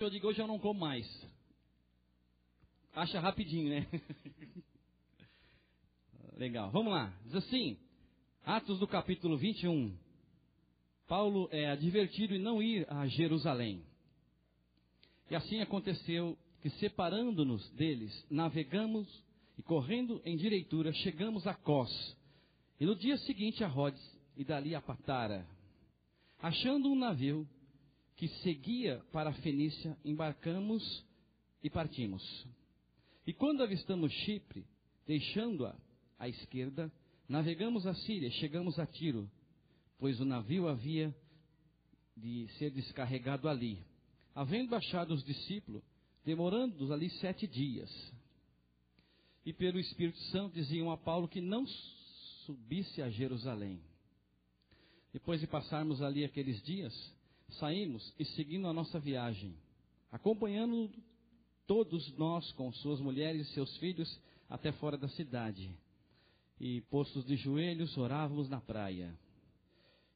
Eu digo, hoje eu não como mais. Acha rapidinho, né? Legal, vamos lá. Diz assim, Atos do capítulo 21. Paulo é advertido em não ir a Jerusalém. E assim aconteceu que, separando-nos deles, navegamos e, correndo em direitura, chegamos a Cós. E no dia seguinte a Rhodes e dali a Patara. Achando um navio que seguia para a Fenícia, embarcamos e partimos. E quando avistamos Chipre, deixando-a à esquerda, navegamos a Síria, chegamos a Tiro, pois o navio havia de ser descarregado ali. Havendo achado os discípulos, demorando ali sete dias. E pelo Espírito Santo diziam a Paulo que não subisse a Jerusalém. Depois de passarmos ali aqueles dias, saímos e seguindo a nossa viagem, acompanhando todos nós com suas mulheres e seus filhos até fora da cidade. E postos de joelhos, orávamos na praia.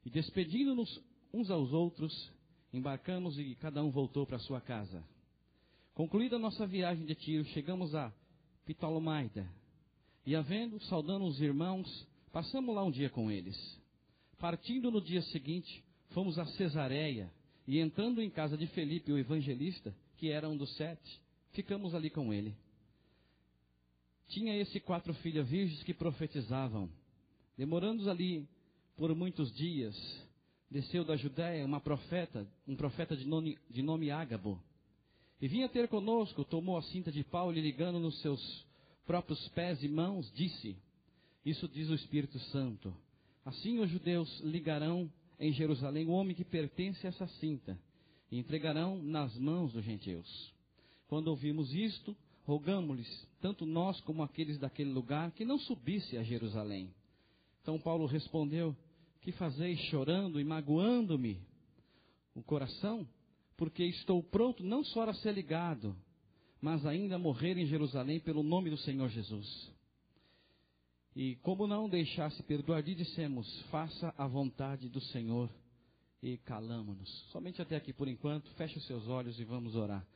E despedindo-nos uns aos outros, embarcamos e cada um voltou para sua casa. Concluída nossa viagem de tiro, chegamos a Pitalomaida. E havendo, saudando os irmãos, passamos lá um dia com eles. Partindo no dia seguinte, fomos a Cesareia, e entrando em casa de Felipe, o evangelista, que era um dos sete, ficamos ali com ele. Tinha esse quatro filhas virgens que profetizavam. Demorando ali por muitos dias, desceu da Judéia uma profeta, um profeta de nome, de nome Ágabo. E vinha ter conosco, tomou a cinta de pau e ligando nos seus próprios pés e mãos, disse: Isso diz o Espírito Santo. Assim os judeus ligarão em Jerusalém o homem que pertence a essa cinta e entregarão nas mãos dos gentios. Quando ouvimos isto, rogamos-lhes, tanto nós como aqueles daquele lugar, que não subisse a Jerusalém. Então Paulo respondeu: Que fazeis chorando e magoando-me o coração? Porque estou pronto não só a ser ligado, mas ainda a morrer em Jerusalém pelo nome do Senhor Jesus. E como não deixasse perdoar, dissemos: Faça a vontade do Senhor. E calamos-nos. Somente até aqui por enquanto. Feche os seus olhos e vamos orar.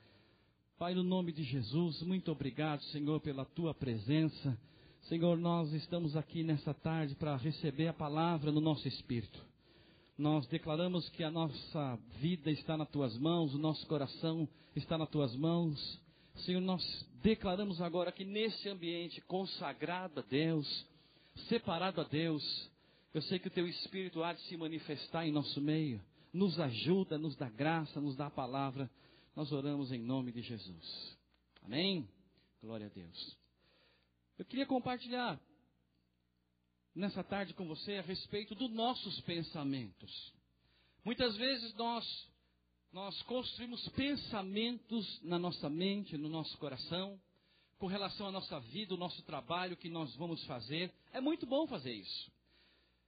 Pai, no nome de Jesus, muito obrigado, Senhor, pela tua presença. Senhor, nós estamos aqui nessa tarde para receber a palavra no nosso espírito. Nós declaramos que a nossa vida está nas tuas mãos, o nosso coração está nas tuas mãos. Senhor, nós declaramos agora que nesse ambiente consagrado a Deus, separado a Deus, eu sei que o teu espírito há de se manifestar em nosso meio. Nos ajuda, nos dá graça, nos dá a palavra nós oramos em nome de Jesus. Amém? Glória a Deus. Eu queria compartilhar nessa tarde com você a respeito dos nossos pensamentos. Muitas vezes nós nós construímos pensamentos na nossa mente, no nosso coração, com relação à nossa vida, o nosso trabalho que nós vamos fazer. É muito bom fazer isso.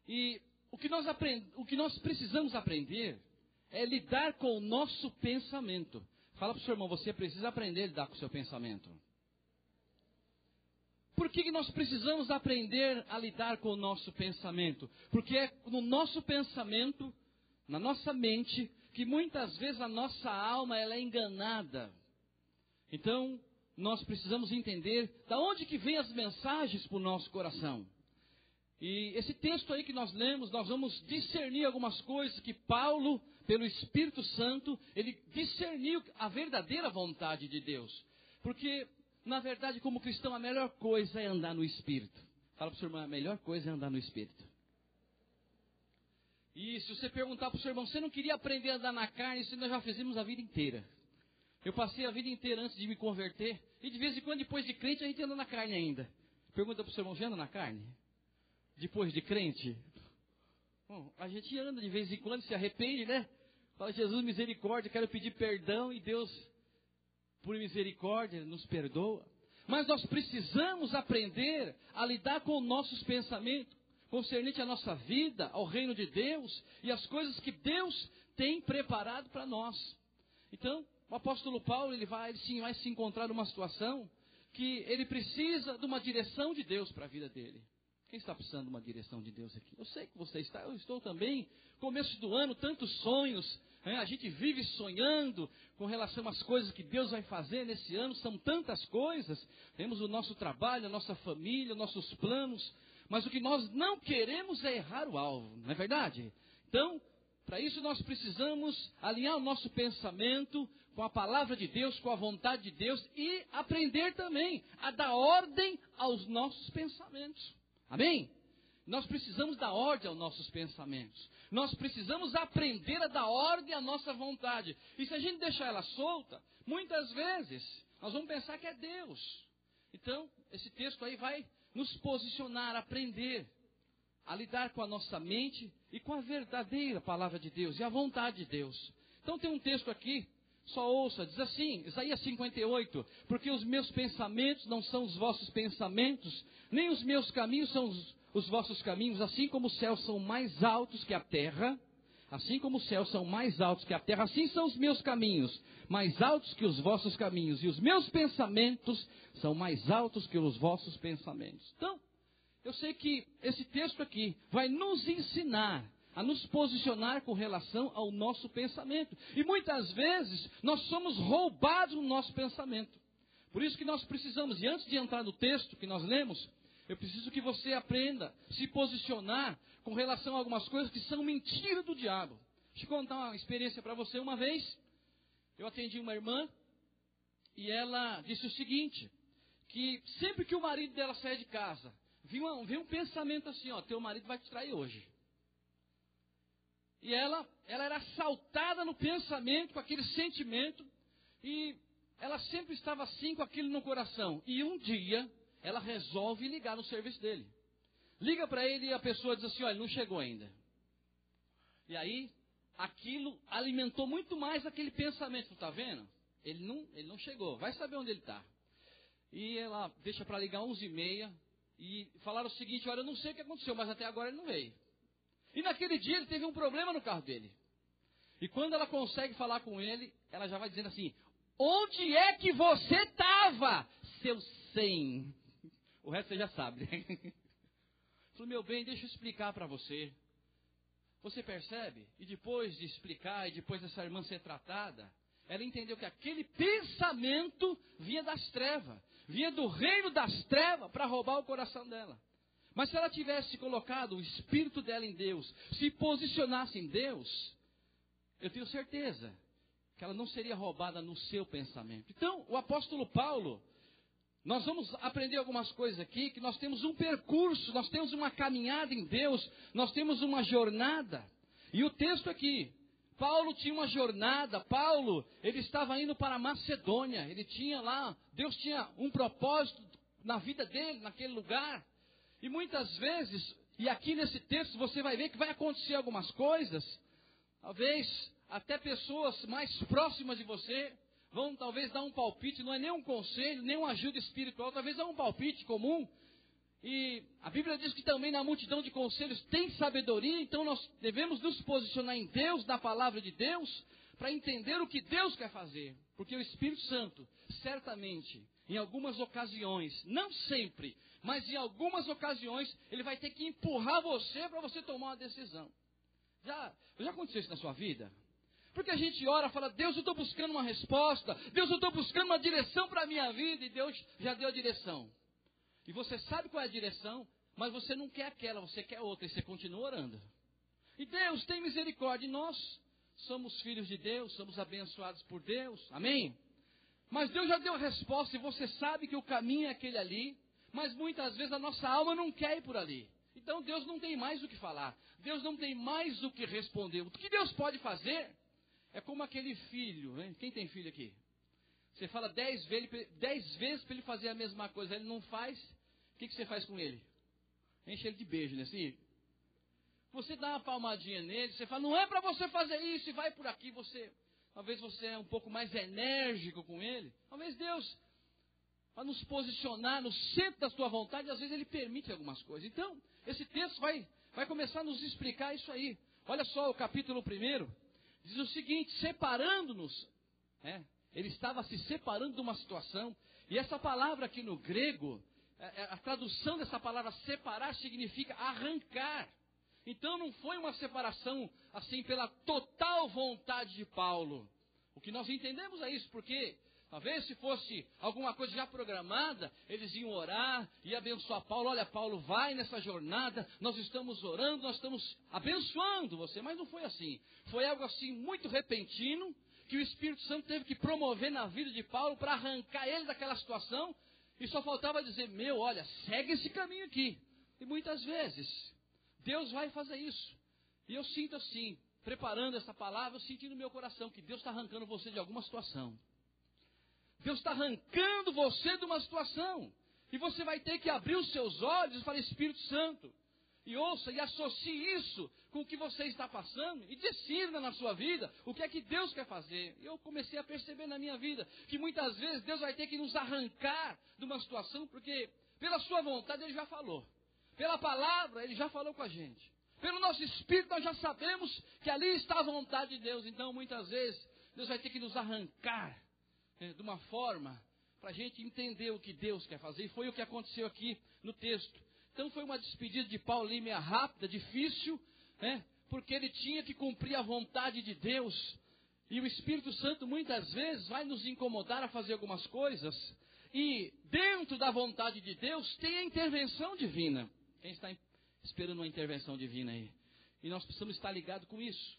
E o que nós, aprend... o que nós precisamos aprender é lidar com o nosso pensamento. Fala para o seu irmão, você precisa aprender a lidar com o seu pensamento. Por que, que nós precisamos aprender a lidar com o nosso pensamento? Porque é no nosso pensamento, na nossa mente, que muitas vezes a nossa alma ela é enganada. Então, nós precisamos entender da onde que vêm as mensagens para o nosso coração. E esse texto aí que nós lemos, nós vamos discernir algumas coisas que Paulo, pelo Espírito Santo, ele discerniu a verdadeira vontade de Deus. Porque, na verdade, como cristão, a melhor coisa é andar no Espírito. Fala para o seu irmão, a melhor coisa é andar no Espírito. E se você perguntar para o seu irmão, você não queria aprender a andar na carne, isso nós já fizemos a vida inteira. Eu passei a vida inteira antes de me converter, e de vez em quando, depois de crente, a gente anda na carne ainda. Pergunta para o seu irmão, já anda na carne? depois de crente? Bom, a gente anda de vez em quando, se arrepende, né? Fala, Jesus, misericórdia, quero pedir perdão e Deus, por misericórdia, nos perdoa. Mas nós precisamos aprender a lidar com nossos pensamentos, concernente à nossa vida, ao reino de Deus e as coisas que Deus tem preparado para nós. Então, o apóstolo Paulo, ele vai, ele sim, vai se encontrar numa situação que ele precisa de uma direção de Deus para a vida dele. Quem está precisando de uma direção de Deus aqui? Eu sei que você está, eu estou também. Começo do ano, tantos sonhos. Né? A gente vive sonhando com relação às coisas que Deus vai fazer nesse ano. São tantas coisas. Temos o nosso trabalho, a nossa família, nossos planos. Mas o que nós não queremos é errar o alvo, não é verdade? Então, para isso nós precisamos alinhar o nosso pensamento com a palavra de Deus, com a vontade de Deus e aprender também a dar ordem aos nossos pensamentos. Amém? Nós precisamos dar ordem aos nossos pensamentos. Nós precisamos aprender a dar ordem à nossa vontade. E se a gente deixar ela solta, muitas vezes nós vamos pensar que é Deus. Então, esse texto aí vai nos posicionar, aprender a lidar com a nossa mente e com a verdadeira palavra de Deus e a vontade de Deus. Então tem um texto aqui, só ouça, diz assim, Isaías 58, porque os meus pensamentos não são os vossos pensamentos, nem os meus caminhos são os, os vossos caminhos, assim como os céus são mais altos que a terra, assim como os céus são mais altos que a terra, assim são os meus caminhos, mais altos que os vossos caminhos, e os meus pensamentos são mais altos que os vossos pensamentos. Então, eu sei que esse texto aqui vai nos ensinar a nos posicionar com relação ao nosso pensamento. E muitas vezes nós somos roubados no nosso pensamento. Por isso que nós precisamos, e antes de entrar no texto que nós lemos, eu preciso que você aprenda a se posicionar com relação a algumas coisas que são mentira do diabo. Deixa eu contar uma experiência para você. Uma vez, eu atendi uma irmã e ela disse o seguinte: que sempre que o marido dela saia de casa, vinha, um, um pensamento assim: ó, teu marido vai te trair hoje. E ela, ela era assaltada no pensamento, com aquele sentimento, e ela sempre estava assim com aquilo no coração. E um dia, ela resolve ligar no serviço dele. Liga para ele e a pessoa diz assim: olha, não chegou ainda. E aí, aquilo alimentou muito mais aquele pensamento, está vendo? Ele não, ele não chegou, vai saber onde ele está. E ela deixa para ligar 11 e meia e falaram o seguinte: olha, eu não sei o que aconteceu, mas até agora ele não veio. E naquele dia ele teve um problema no carro dele. E quando ela consegue falar com ele, ela já vai dizendo assim: Onde é que você estava, seu sem? O resto você já sabe. Falou, meu bem, deixa eu explicar para você. Você percebe? E depois de explicar, e depois dessa irmã ser tratada, ela entendeu que aquele pensamento vinha das trevas, vinha do reino das trevas para roubar o coração dela. Mas se ela tivesse colocado o espírito dela em Deus, se posicionasse em Deus, eu tenho certeza que ela não seria roubada no seu pensamento. Então, o apóstolo Paulo, nós vamos aprender algumas coisas aqui, que nós temos um percurso, nós temos uma caminhada em Deus, nós temos uma jornada. E o texto aqui, Paulo tinha uma jornada, Paulo, ele estava indo para Macedônia, ele tinha lá, Deus tinha um propósito na vida dele, naquele lugar. E muitas vezes, e aqui nesse texto você vai ver que vai acontecer algumas coisas, talvez até pessoas mais próximas de você vão talvez dar um palpite, não é nem um conselho, nem uma ajuda espiritual, talvez é um palpite comum. E a Bíblia diz que também na multidão de conselhos tem sabedoria, então nós devemos nos posicionar em Deus, na palavra de Deus, para entender o que Deus quer fazer. Porque o Espírito Santo, certamente, em algumas ocasiões, não sempre, mas em algumas ocasiões, ele vai ter que empurrar você para você tomar uma decisão. Já, já aconteceu isso na sua vida? Porque a gente ora, fala, Deus, eu estou buscando uma resposta, Deus, eu estou buscando uma direção para a minha vida, e Deus já deu a direção. E você sabe qual é a direção, mas você não quer aquela, você quer outra, e você continua orando. E Deus tem misericórdia, e nós somos filhos de Deus, somos abençoados por Deus, amém? Mas Deus já deu a resposta, e você sabe que o caminho é aquele ali, mas muitas vezes a nossa alma não quer ir por ali. Então Deus não tem mais o que falar, Deus não tem mais o que responder. O que Deus pode fazer é como aquele filho, né? quem tem filho aqui? Você fala dez vezes, dez vezes para ele fazer a mesma coisa, ele não faz, o que, que você faz com ele? Enche ele de beijo, né? Assim, você dá uma palmadinha nele, você fala, não é para você fazer isso, e vai por aqui, você, talvez você é um pouco mais enérgico com ele, talvez Deus para nos posicionar no centro da sua vontade, às vezes ele permite algumas coisas. Então, esse texto vai, vai começar a nos explicar isso aí. Olha só o capítulo 1, diz o seguinte: separando-nos, é, ele estava se separando de uma situação, e essa palavra aqui no grego, é, é, a tradução dessa palavra separar significa arrancar. Então não foi uma separação assim pela total vontade de Paulo. O que nós entendemos é isso, porque talvez se fosse alguma coisa já programada, eles iam orar e abençoar Paulo. Olha, Paulo, vai nessa jornada, nós estamos orando, nós estamos abençoando você. Mas não foi assim. Foi algo assim muito repentino que o Espírito Santo teve que promover na vida de Paulo para arrancar ele daquela situação e só faltava dizer: Meu, olha, segue esse caminho aqui. E muitas vezes, Deus vai fazer isso. E eu sinto assim, preparando essa palavra, eu senti no meu coração que Deus está arrancando você de alguma situação. Deus está arrancando você de uma situação. E você vai ter que abrir os seus olhos e falar: Espírito Santo, e ouça e associe isso com o que você está passando e decida na sua vida o que é que Deus quer fazer. Eu comecei a perceber na minha vida que muitas vezes Deus vai ter que nos arrancar de uma situação porque pela sua vontade ele já falou. Pela palavra ele já falou com a gente. Pelo nosso espírito nós já sabemos que ali está a vontade de Deus. Então muitas vezes Deus vai ter que nos arrancar né, de uma forma para a gente entender o que Deus quer fazer. E foi o que aconteceu aqui no texto. Então foi uma despedida de Paulo ali rápida, difícil, né? Porque ele tinha que cumprir a vontade de Deus. E o Espírito Santo muitas vezes vai nos incomodar a fazer algumas coisas. E dentro da vontade de Deus tem a intervenção divina. Quem está esperando uma intervenção divina aí? E nós precisamos estar ligados com isso.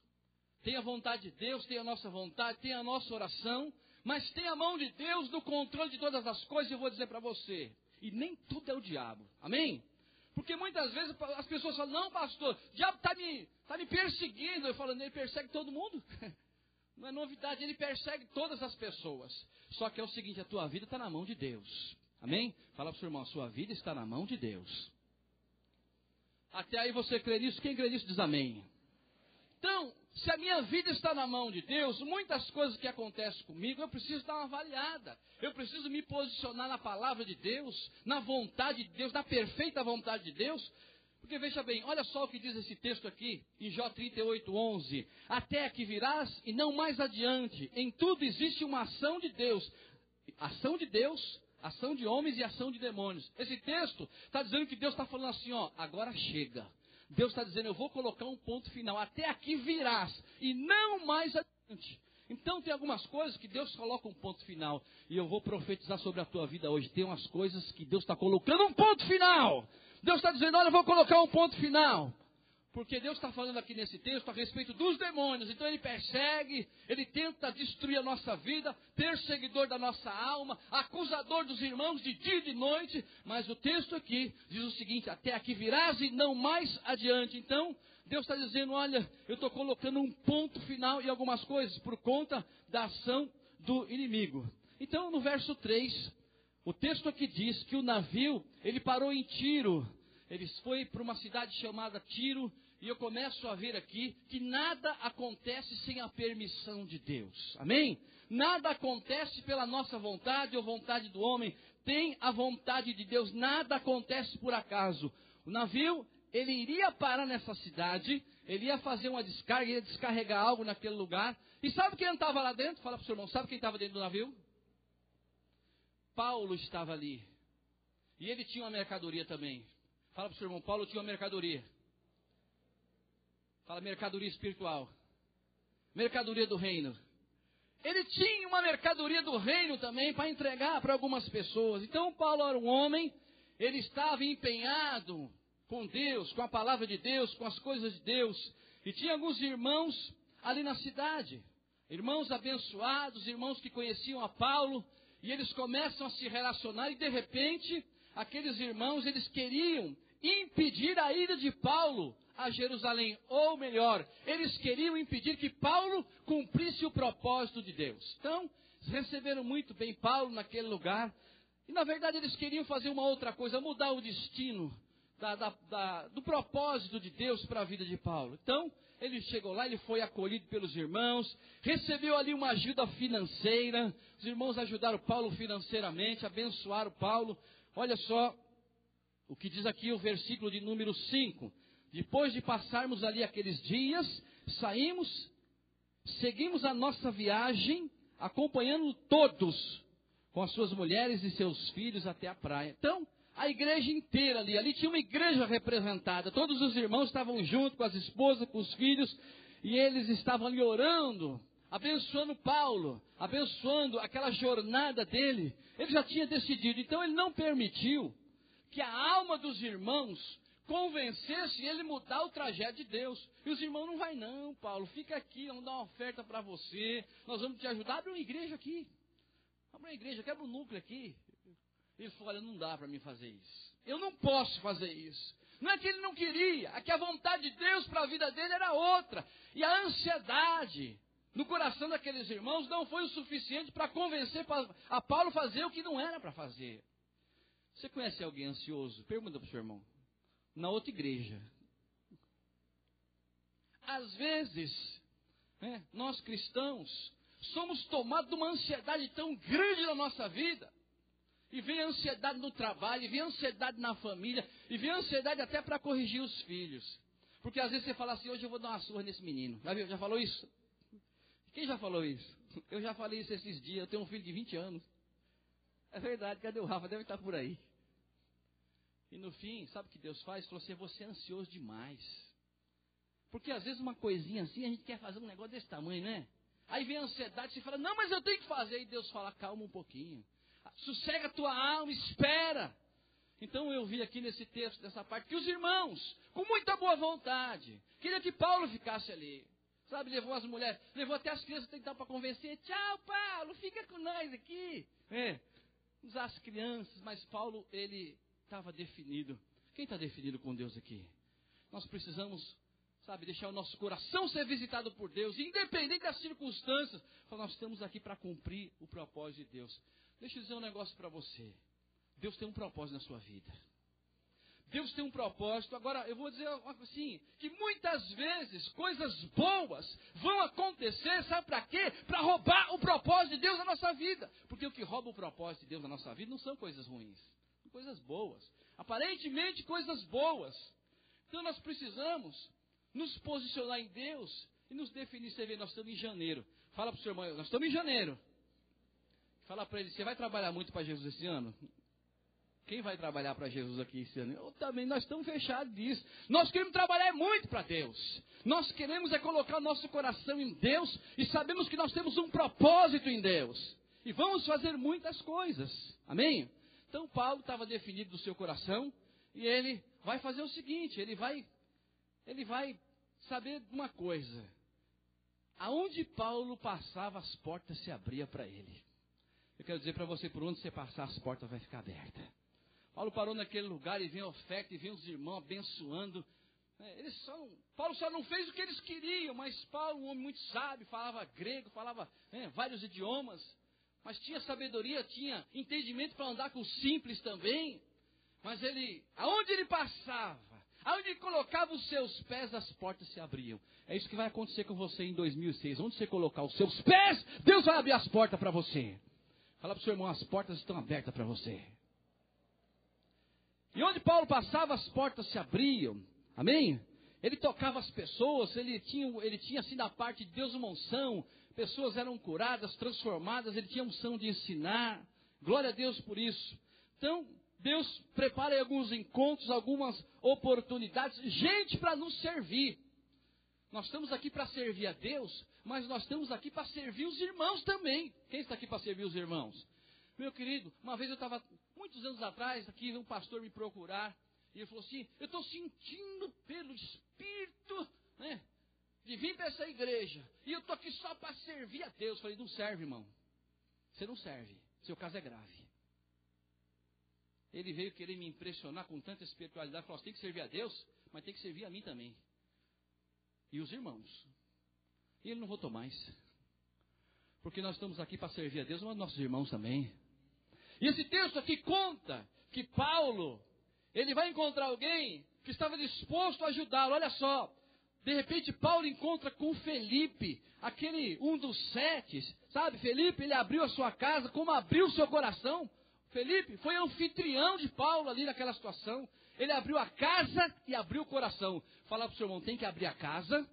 Tem a vontade de Deus, tem a nossa vontade, tem a nossa oração, mas tem a mão de Deus no controle de todas as coisas, eu vou dizer para você. E nem tudo é o diabo. Amém? Porque muitas vezes as pessoas falam, não, pastor, o diabo está me, tá me perseguindo. Eu falo, ele persegue todo mundo. Não é novidade, ele persegue todas as pessoas. Só que é o seguinte, a tua vida está na mão de Deus. Amém? Fala para o seu irmão, a sua vida está na mão de Deus. Até aí você crê nisso? Quem crê nisso diz amém. Então, se a minha vida está na mão de Deus, muitas coisas que acontecem comigo, eu preciso dar uma avaliada. Eu preciso me posicionar na palavra de Deus, na vontade de Deus, na perfeita vontade de Deus. Porque veja bem, olha só o que diz esse texto aqui, em Jó 38, 11. Até que virás e não mais adiante. Em tudo existe uma ação de Deus. Ação de Deus, ação de homens e ação de demônios. Esse texto está dizendo que Deus está falando assim, ó, agora chega. Deus está dizendo: Eu vou colocar um ponto final. Até aqui virás e não mais adiante. Então tem algumas coisas que Deus coloca um ponto final. E eu vou profetizar sobre a tua vida hoje. Tem umas coisas que Deus está colocando um ponto final. Deus está dizendo: Olha, eu vou colocar um ponto final. Porque Deus está falando aqui nesse texto a respeito dos demônios. Então ele persegue, ele tenta destruir a nossa vida, perseguidor da nossa alma, acusador dos irmãos de dia e de noite. Mas o texto aqui diz o seguinte: até aqui virás e não mais adiante. Então, Deus está dizendo: olha, eu estou colocando um ponto final em algumas coisas por conta da ação do inimigo. Então, no verso 3, o texto aqui diz que o navio, ele parou em Tiro ele foi para uma cidade chamada Tiro, e eu começo a ver aqui que nada acontece sem a permissão de Deus. Amém? Nada acontece pela nossa vontade ou vontade do homem, tem a vontade de Deus, nada acontece por acaso. O navio, ele iria parar nessa cidade, ele ia fazer uma descarga, ia descarregar algo naquele lugar. E sabe quem estava lá dentro? Fala para o seu irmão, sabe quem estava dentro do navio? Paulo estava ali. E ele tinha uma mercadoria também. Fala para o seu irmão, Paulo tinha uma mercadoria. Fala mercadoria espiritual. Mercadoria do reino. Ele tinha uma mercadoria do reino também para entregar para algumas pessoas. Então Paulo era um homem, ele estava empenhado com Deus, com a palavra de Deus, com as coisas de Deus. E tinha alguns irmãos ali na cidade, irmãos abençoados, irmãos que conheciam a Paulo, e eles começam a se relacionar e de repente aqueles irmãos, eles queriam impedir a ida de Paulo a Jerusalém, ou melhor, eles queriam impedir que Paulo cumprisse o propósito de Deus. Então, receberam muito bem Paulo naquele lugar, e na verdade eles queriam fazer uma outra coisa, mudar o destino da, da, da, do propósito de Deus para a vida de Paulo. Então, ele chegou lá, ele foi acolhido pelos irmãos, recebeu ali uma ajuda financeira, os irmãos ajudaram Paulo financeiramente, abençoaram Paulo, Olha só o que diz aqui o versículo de número 5. Depois de passarmos ali aqueles dias, saímos, seguimos a nossa viagem, acompanhando todos, com as suas mulheres e seus filhos até a praia. Então, a igreja inteira ali. Ali tinha uma igreja representada. Todos os irmãos estavam juntos com as esposas, com os filhos, e eles estavam ali orando, abençoando Paulo, abençoando aquela jornada dele. Ele já tinha decidido, então ele não permitiu que a alma dos irmãos convencesse ele mudar o trajeto de Deus. E os irmãos não vai não, Paulo, fica aqui, vamos dar uma oferta para você, nós vamos te ajudar, abre uma igreja aqui. Abre uma igreja, quebra um núcleo aqui. Ele falou: Olha, não dá para mim fazer isso. Eu não posso fazer isso. Não é que ele não queria, é que a vontade de Deus para a vida dele era outra. E a ansiedade no coração daqueles irmãos não foi o suficiente para convencer a Paulo a fazer o que não era para fazer. Você conhece alguém ansioso? Pergunta para o seu irmão. Na outra igreja. Às vezes, né, nós cristãos somos tomados de uma ansiedade tão grande na nossa vida e vem ansiedade no trabalho, e vem ansiedade na família, e vem ansiedade até para corrigir os filhos. Porque às vezes você fala assim, hoje eu vou dar uma surra nesse menino. Já, viu? já falou isso? Quem já falou isso? Eu já falei isso esses dias, eu tenho um filho de 20 anos. É verdade, cadê o Rafa? Deve estar por aí. E no fim, sabe o que Deus faz? Falou assim, você é ansioso demais. Porque às vezes uma coisinha assim, a gente quer fazer um negócio desse tamanho, né? Aí vem a ansiedade, você fala, não, mas eu tenho que fazer. E Deus fala, calma um pouquinho sossega a tua alma, espera. Então eu vi aqui nesse texto, nessa parte, que os irmãos, com muita boa vontade, queria que Paulo ficasse ali. Sabe, levou as mulheres, levou até as crianças tentar para convencer. Tchau, Paulo, fica com nós aqui. É, usar as crianças, mas Paulo, ele estava definido. Quem está definido com Deus aqui? Nós precisamos, sabe, deixar o nosso coração ser visitado por Deus, independente das circunstâncias. Nós estamos aqui para cumprir o propósito de Deus. Deixa eu dizer um negócio para você. Deus tem um propósito na sua vida. Deus tem um propósito. Agora, eu vou dizer assim: que muitas vezes coisas boas vão acontecer, sabe para quê? Para roubar o propósito de Deus na nossa vida. Porque o que rouba o propósito de Deus na nossa vida não são coisas ruins, são coisas boas. Aparentemente, coisas boas. Então, nós precisamos nos posicionar em Deus e nos definir. Você vê, nós estamos em janeiro. Fala para o seu irmão, nós estamos em janeiro. Fala para ele, você vai trabalhar muito para Jesus esse ano? Quem vai trabalhar para Jesus aqui esse ano? Eu também, nós estamos fechados disso. Nós queremos trabalhar muito para Deus. Nós queremos é colocar o nosso coração em Deus e sabemos que nós temos um propósito em Deus. E vamos fazer muitas coisas. Amém? Então Paulo estava definido do seu coração e ele vai fazer o seguinte, ele vai ele vai saber uma coisa. Aonde Paulo passava, as portas se abriam para ele. Eu quero dizer para você, por onde você passar, as portas vão ficar abertas. Paulo parou naquele lugar e vem oferta, e vem os irmãos abençoando. É, eles só, Paulo só não fez o que eles queriam, mas Paulo, um homem muito sábio, falava grego, falava é, vários idiomas, mas tinha sabedoria, tinha entendimento para andar com os simples também. Mas ele, aonde ele passava, aonde ele colocava os seus pés, as portas se abriam. É isso que vai acontecer com você em 2006. Onde você colocar os seus pés, Deus vai abrir as portas para você. Fala para o seu irmão, as portas estão abertas para você. E onde Paulo passava, as portas se abriam. Amém? Ele tocava as pessoas, ele tinha, ele tinha assim da parte de Deus uma unção. Pessoas eram curadas, transformadas, ele tinha unção de ensinar. Glória a Deus por isso. Então, Deus prepara alguns encontros, algumas oportunidades, gente para nos servir. Nós estamos aqui para servir a Deus, mas nós estamos aqui para servir os irmãos também. Quem está aqui para servir os irmãos? Meu querido, uma vez eu estava, muitos anos atrás, aqui um pastor me procurar, e ele falou assim: Eu estou sentindo pelo Espírito, né, de vir para essa igreja, e eu estou aqui só para servir a Deus. Eu falei: Não serve, irmão. Você não serve. Seu caso é grave. Ele veio querer me impressionar com tanta espiritualidade. Falou: Você tem que servir a Deus, mas tem que servir a mim também e os irmãos. E ele não votou mais. Porque nós estamos aqui para servir a Deus, mas nossos irmãos também. E esse texto aqui conta que Paulo, ele vai encontrar alguém que estava disposto a ajudá-lo. Olha só, de repente Paulo encontra com Felipe, aquele um dos sete, sabe? Felipe, ele abriu a sua casa, como abriu o seu coração. Felipe foi anfitrião de Paulo ali naquela situação. Ele abriu a casa e abriu o coração. Fala para o seu irmão, tem que abrir a casa.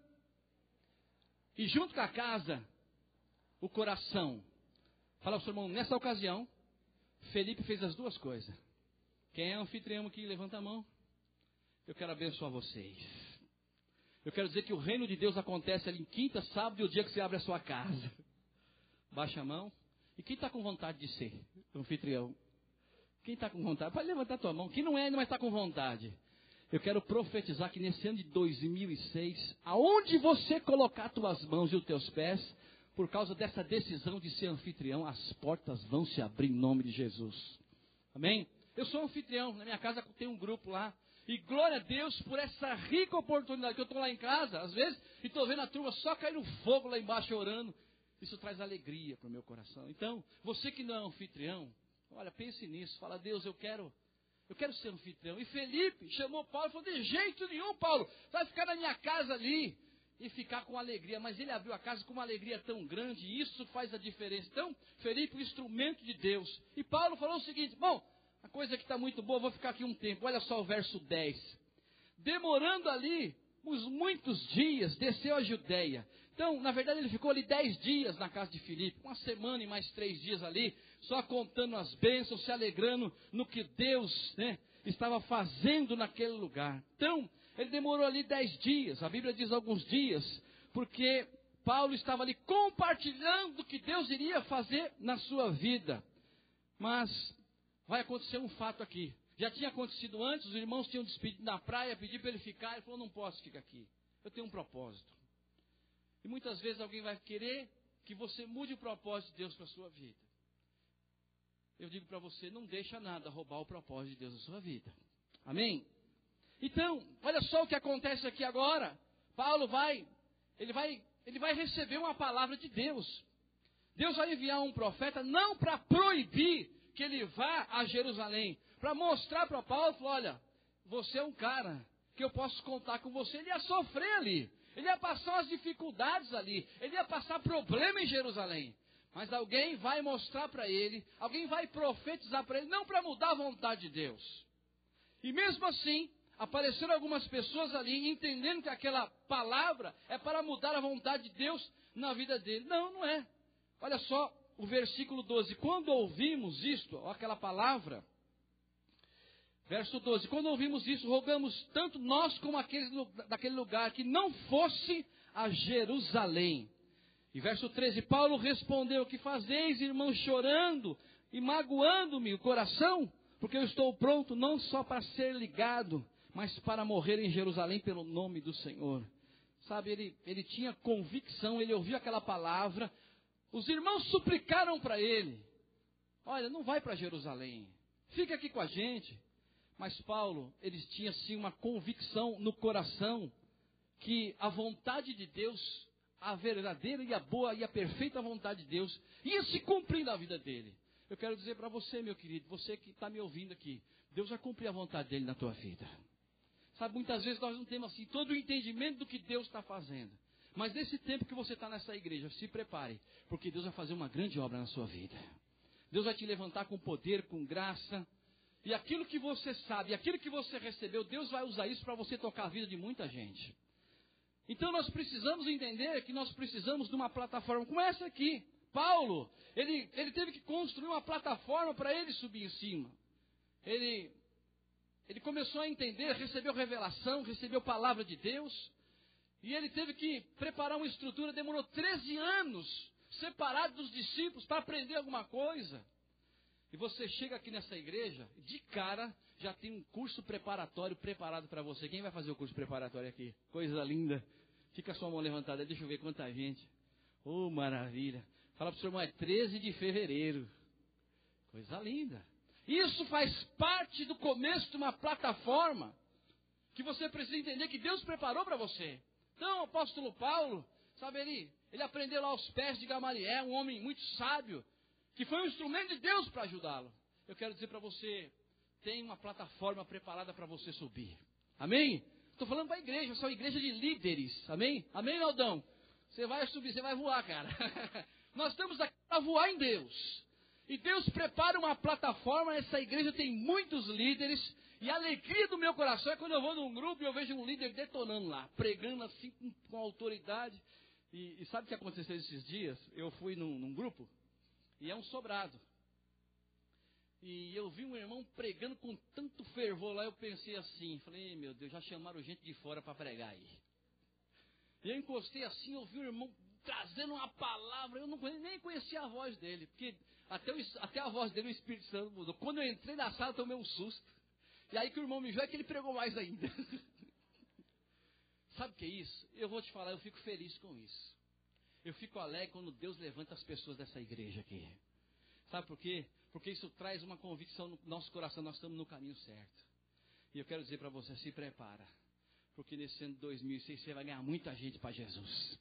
E junto com a casa, o coração. Fala para o seu irmão, nessa ocasião, Felipe fez as duas coisas. Quem é anfitrião aqui, levanta a mão. Eu quero abençoar vocês. Eu quero dizer que o reino de Deus acontece ali em quinta, sábado e o dia que você abre a sua casa. Baixa a mão. E quem está com vontade de ser anfitrião? Quem está com vontade? Pode levantar a tua mão. Quem não é, mas está com vontade. Eu quero profetizar que nesse ano de 2006, aonde você colocar tuas mãos e os teus pés, por causa dessa decisão de ser anfitrião, as portas vão se abrir em nome de Jesus. Amém? Eu sou anfitrião, na minha casa tem um grupo lá. E glória a Deus por essa rica oportunidade que eu estou lá em casa, às vezes, e estou vendo a turma só cair no fogo lá embaixo orando. Isso traz alegria para o meu coração. Então, você que não é anfitrião, olha, pense nisso. Fala, Deus, eu quero eu quero ser anfitrião. E Felipe chamou Paulo e falou: De jeito nenhum, Paulo, vai ficar na minha casa ali e ficar com alegria. Mas ele abriu a casa com uma alegria tão grande, e isso faz a diferença. Então, Felipe, o instrumento de Deus. E Paulo falou o seguinte: Bom, a coisa que está muito boa, vou ficar aqui um tempo. Olha só o verso 10. Demorando ali uns muitos dias, desceu a Judéia. Então, na verdade, ele ficou ali dez dias na casa de Filipe, uma semana e mais três dias ali, só contando as bênçãos, se alegrando no que Deus né, estava fazendo naquele lugar. Então, ele demorou ali dez dias, a Bíblia diz alguns dias, porque Paulo estava ali compartilhando o que Deus iria fazer na sua vida. Mas vai acontecer um fato aqui. Já tinha acontecido antes, os irmãos tinham despedido na praia, pedi para ele ficar, ele falou: não posso ficar aqui. Eu tenho um propósito. E muitas vezes alguém vai querer que você mude o propósito de Deus para a sua vida. Eu digo para você, não deixa nada roubar o propósito de Deus na sua vida. Amém? Então, olha só o que acontece aqui agora. Paulo vai, ele vai, ele vai receber uma palavra de Deus. Deus vai enviar um profeta não para proibir que ele vá a Jerusalém, para mostrar para Paulo, olha, você é um cara que eu posso contar com você. Ele ia sofrer ali, ele ia passar as dificuldades ali, ele ia passar problema em Jerusalém. Mas alguém vai mostrar para ele, alguém vai profetizar para ele, não para mudar a vontade de Deus. E mesmo assim, apareceram algumas pessoas ali entendendo que aquela palavra é para mudar a vontade de Deus na vida dele. Não, não é. Olha só o versículo 12. Quando ouvimos isto, aquela palavra, Verso 12: Quando ouvimos isso, rogamos tanto nós como aqueles daquele lugar que não fosse a Jerusalém. E verso 13: Paulo respondeu: Que fazeis, irmãos, chorando e magoando-me o coração? Porque eu estou pronto não só para ser ligado, mas para morrer em Jerusalém pelo nome do Senhor. Sabe, ele, ele tinha convicção, ele ouviu aquela palavra. Os irmãos suplicaram para ele: Olha, não vai para Jerusalém, fica aqui com a gente. Mas Paulo, eles tinham sim uma convicção no coração que a vontade de Deus, a verdadeira e a boa e a perfeita vontade de Deus, ia se cumprir na vida dele. Eu quero dizer para você, meu querido, você que está me ouvindo aqui, Deus vai cumprir a vontade dele na tua vida. Sabe, muitas vezes nós não temos assim todo o entendimento do que Deus está fazendo. Mas nesse tempo que você está nessa igreja, se prepare, porque Deus vai fazer uma grande obra na sua vida. Deus vai te levantar com poder, com graça, e aquilo que você sabe, aquilo que você recebeu, Deus vai usar isso para você tocar a vida de muita gente. Então nós precisamos entender que nós precisamos de uma plataforma como essa aqui. Paulo, ele, ele teve que construir uma plataforma para ele subir em cima. Ele, ele começou a entender, recebeu revelação, recebeu palavra de Deus. E ele teve que preparar uma estrutura, demorou 13 anos separado dos discípulos para aprender alguma coisa. E você chega aqui nessa igreja, de cara, já tem um curso preparatório preparado para você. Quem vai fazer o curso preparatório aqui? Coisa linda. Fica a sua mão levantada, deixa eu ver quanta gente. Oh, maravilha. Fala para o seu irmão, é 13 de fevereiro. Coisa linda. Isso faz parte do começo de uma plataforma que você precisa entender que Deus preparou para você. Então, o apóstolo Paulo, sabe, ele, ele aprendeu lá aos pés de Gamaliel, um homem muito sábio, que foi um instrumento de Deus para ajudá-lo. Eu quero dizer para você, tem uma plataforma preparada para você subir. Amém? Estou falando para a igreja, sou igreja de líderes. Amém? Amém, Aldão? Você vai subir, você vai voar, cara. Nós estamos aqui para voar em Deus. E Deus prepara uma plataforma, essa igreja tem muitos líderes, e a alegria do meu coração é quando eu vou num grupo e eu vejo um líder detonando lá, pregando assim com, com autoridade. E, e, sabe o que aconteceu esses dias? Eu fui num, num grupo, e é um sobrado. E eu vi um irmão pregando com tanto fervor lá, eu pensei assim, falei, meu Deus, já chamaram gente de fora para pregar aí. E eu encostei assim, ouvi o irmão trazendo uma palavra, eu não nem conhecia a voz dele, porque até, o, até a voz dele o Espírito Santo mudou. Quando eu entrei na sala, tomei um susto. E aí que o irmão me viu, é que ele pregou mais ainda. Sabe o que é isso? Eu vou te falar, eu fico feliz com isso. Eu fico alegre quando Deus levanta as pessoas dessa igreja aqui. Sabe por quê? Porque isso traz uma convicção no nosso coração, nós estamos no caminho certo. E eu quero dizer para você, se prepara. Porque nesse ano de 2006 você vai ganhar muita gente para Jesus.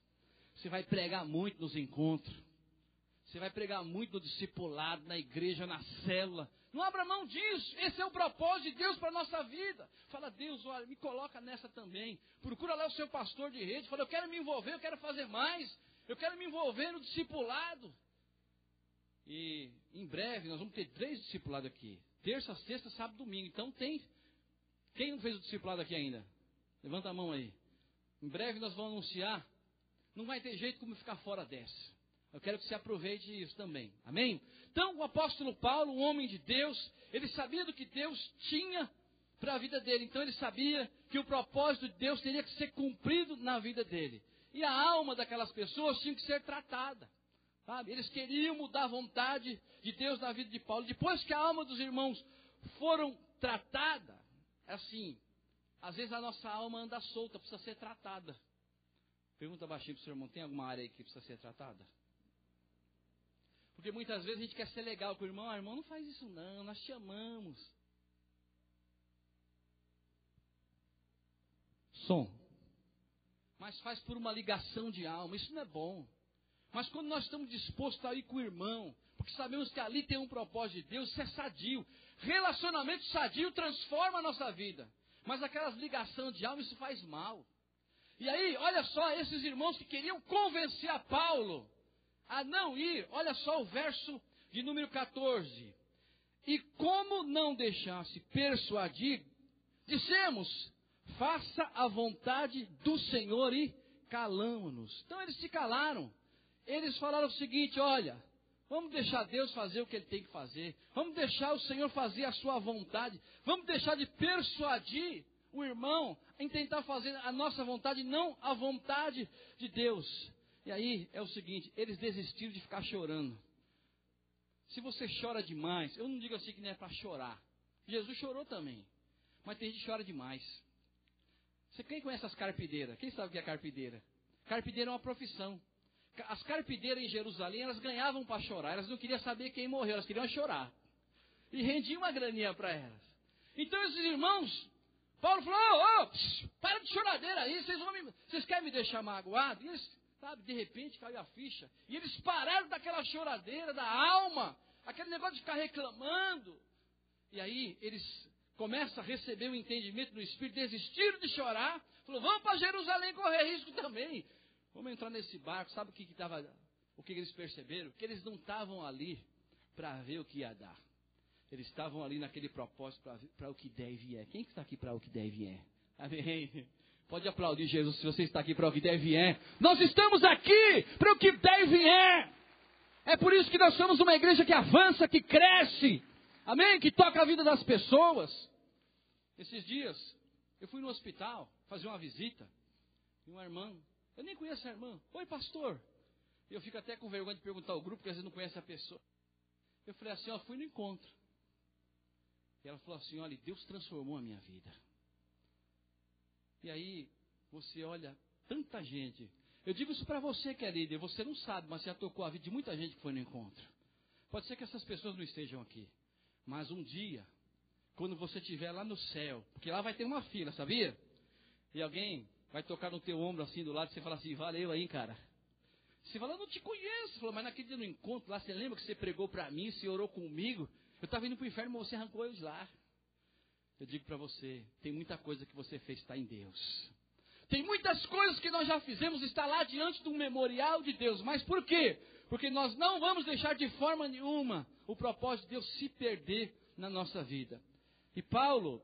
Você vai pregar muito nos encontros. Você vai pregar muito no discipulado, na igreja, na célula. Não abra mão disso. Esse é o propósito de Deus para a nossa vida. Fala, Deus, olha, me coloca nessa também. Procura lá o seu pastor de rede. Fala, eu quero me envolver, eu quero fazer mais. Eu quero me envolver no discipulado. E em breve nós vamos ter três discipulados aqui. Terça, sexta, sábado, domingo. Então tem. Quem não fez o discipulado aqui ainda? Levanta a mão aí. Em breve nós vamos anunciar. Não vai ter jeito como ficar fora dessa. Eu quero que você aproveite isso também. Amém? Então, o apóstolo Paulo, um homem de Deus, ele sabia do que Deus tinha para a vida dele. Então, ele sabia que o propósito de Deus teria que ser cumprido na vida dele. E a alma daquelas pessoas tinha que ser tratada. Sabe? Eles queriam mudar a vontade de Deus na vida de Paulo. Depois que a alma dos irmãos foram tratada, é assim, às vezes a nossa alma anda solta, precisa ser tratada. Pergunta baixinho para o seu irmão, tem alguma área aí que precisa ser tratada? Porque muitas vezes a gente quer ser legal com o irmão, ah, irmão, não faz isso não, nós te amamos. Som. Mas faz por uma ligação de alma, isso não é bom. Mas quando nós estamos dispostos a ir com o irmão, porque sabemos que ali tem um propósito de Deus, isso é sadio. Relacionamento sadio transforma a nossa vida. Mas aquelas ligações de alma, isso faz mal. E aí, olha só, esses irmãos que queriam convencer a Paulo a não ir, olha só o verso de número 14. E como não deixasse persuadir, dissemos: faça a vontade do Senhor e calamos-nos. Então eles se calaram eles falaram o seguinte: olha, vamos deixar Deus fazer o que Ele tem que fazer, vamos deixar o Senhor fazer a sua vontade, vamos deixar de persuadir o irmão em tentar fazer a nossa vontade, não a vontade de Deus. E aí é o seguinte: eles desistiram de ficar chorando. Se você chora demais, eu não digo assim que não é para chorar. Jesus chorou também. Mas tem gente que chora demais. Você quem conhece as carpideiras? Quem sabe o que é carpideira? Carpideira é uma profissão. As carpideiras em Jerusalém, elas ganhavam para chorar. Elas não queriam saber quem morreu, elas queriam chorar. E rendiam uma graninha para elas. Então esses irmãos, Paulo falou, ô, oh, para de choradeira aí, vocês, me, vocês querem me deixar magoado? E eles, sabe, de repente caiu a ficha. E eles pararam daquela choradeira da alma, aquele negócio de ficar reclamando. E aí eles começam a receber o entendimento do Espírito, desistiram de chorar, falou, vamos para Jerusalém correr risco também. Vamos entrar nesse barco. Sabe o que, que o que eles perceberam? Que eles não estavam ali para ver o que ia dar. Eles estavam ali naquele propósito para o que deve é. Quem que está aqui para o que deve é? Amém. Pode aplaudir Jesus se você está aqui para o que deve é. Nós estamos aqui para o que deve é. É por isso que nós somos uma igreja que avança, que cresce. Amém? Que toca a vida das pessoas. Esses dias, eu fui no hospital fazer uma visita. E uma irmã eu nem conheço a irmã. Oi, pastor. Eu fico até com vergonha de perguntar ao grupo, porque às vezes não conhece a pessoa. Eu falei assim, ó, fui no encontro. E ela falou assim, olha, Deus transformou a minha vida. E aí, você olha, tanta gente. Eu digo isso para você que líder, você não sabe, mas já tocou a vida de muita gente que foi no encontro. Pode ser que essas pessoas não estejam aqui. Mas um dia, quando você estiver lá no céu, porque lá vai ter uma fila, sabia? E alguém vai tocar no teu ombro assim do lado, e você fala assim, valeu aí, cara. Você fala, eu não te conheço. Falou, mas naquele dia no encontro lá, você lembra que você pregou para mim, você orou comigo? Eu estava indo para o inferno, mas você arrancou eu de lá. Eu digo para você, tem muita coisa que você fez está em Deus. Tem muitas coisas que nós já fizemos, está lá diante do memorial de Deus. Mas por quê? Porque nós não vamos deixar de forma nenhuma o propósito de Deus se perder na nossa vida. E Paulo,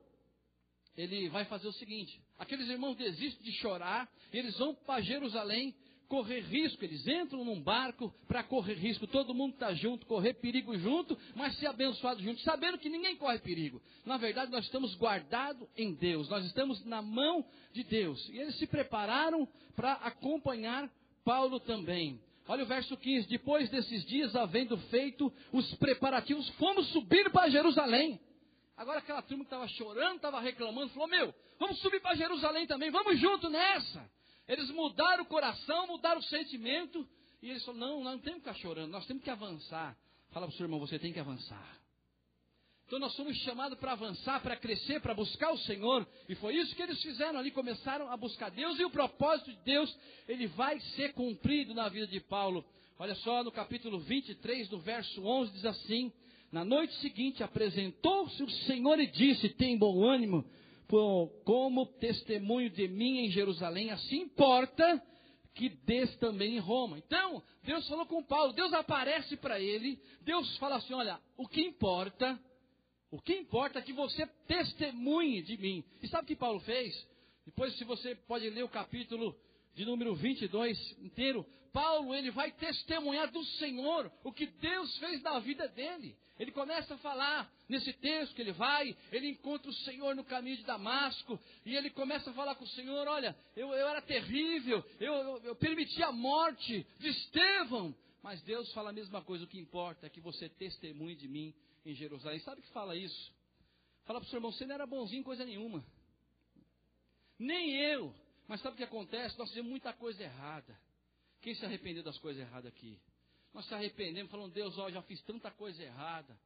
ele vai fazer o seguinte: aqueles irmãos desistem de chorar, eles vão para Jerusalém correr risco. Eles entram num barco para correr risco. Todo mundo está junto, correr perigo junto, mas ser abençoado junto, sabendo que ninguém corre perigo. Na verdade, nós estamos guardados em Deus, nós estamos na mão de Deus. E eles se prepararam para acompanhar Paulo também. Olha o verso 15: Depois desses dias, havendo feito os preparativos, fomos subir para Jerusalém. Agora aquela turma que estava chorando, estava reclamando, falou: Meu, vamos subir para Jerusalém também, vamos junto nessa. Eles mudaram o coração, mudaram o sentimento, e eles falaram: Não, nós não temos que ficar chorando, nós temos que avançar. Fala para o seu irmão: Você tem que avançar. Então nós somos chamados para avançar, para crescer, para buscar o Senhor. E foi isso que eles fizeram ali, começaram a buscar Deus. E o propósito de Deus, ele vai ser cumprido na vida de Paulo. Olha só, no capítulo 23, do verso 11, diz assim: Na noite seguinte apresentou-se o Senhor e disse: Tem bom ânimo, como testemunho de mim em Jerusalém, assim importa que des também em Roma. Então, Deus falou com Paulo, Deus aparece para ele, Deus fala assim: Olha, o que importa o que importa é que você testemunhe de mim. E sabe o que Paulo fez? Depois, se você pode ler o capítulo de número 22 inteiro, Paulo ele vai testemunhar do Senhor o que Deus fez na vida dele. Ele começa a falar nesse texto que ele vai, ele encontra o Senhor no caminho de Damasco, e ele começa a falar com o Senhor: Olha, eu, eu era terrível, eu, eu, eu permiti a morte de Estevão, mas Deus fala a mesma coisa: o que importa é que você testemunhe de mim em Jerusalém. Sabe o que fala isso? Fala para o seu irmão, você não era bonzinho coisa nenhuma. Nem eu. Mas sabe o que acontece? Nós fizemos muita coisa errada. Quem se arrependeu das coisas erradas aqui? Nós se arrependemos, falando, Deus, ó, já fiz tanta coisa errada.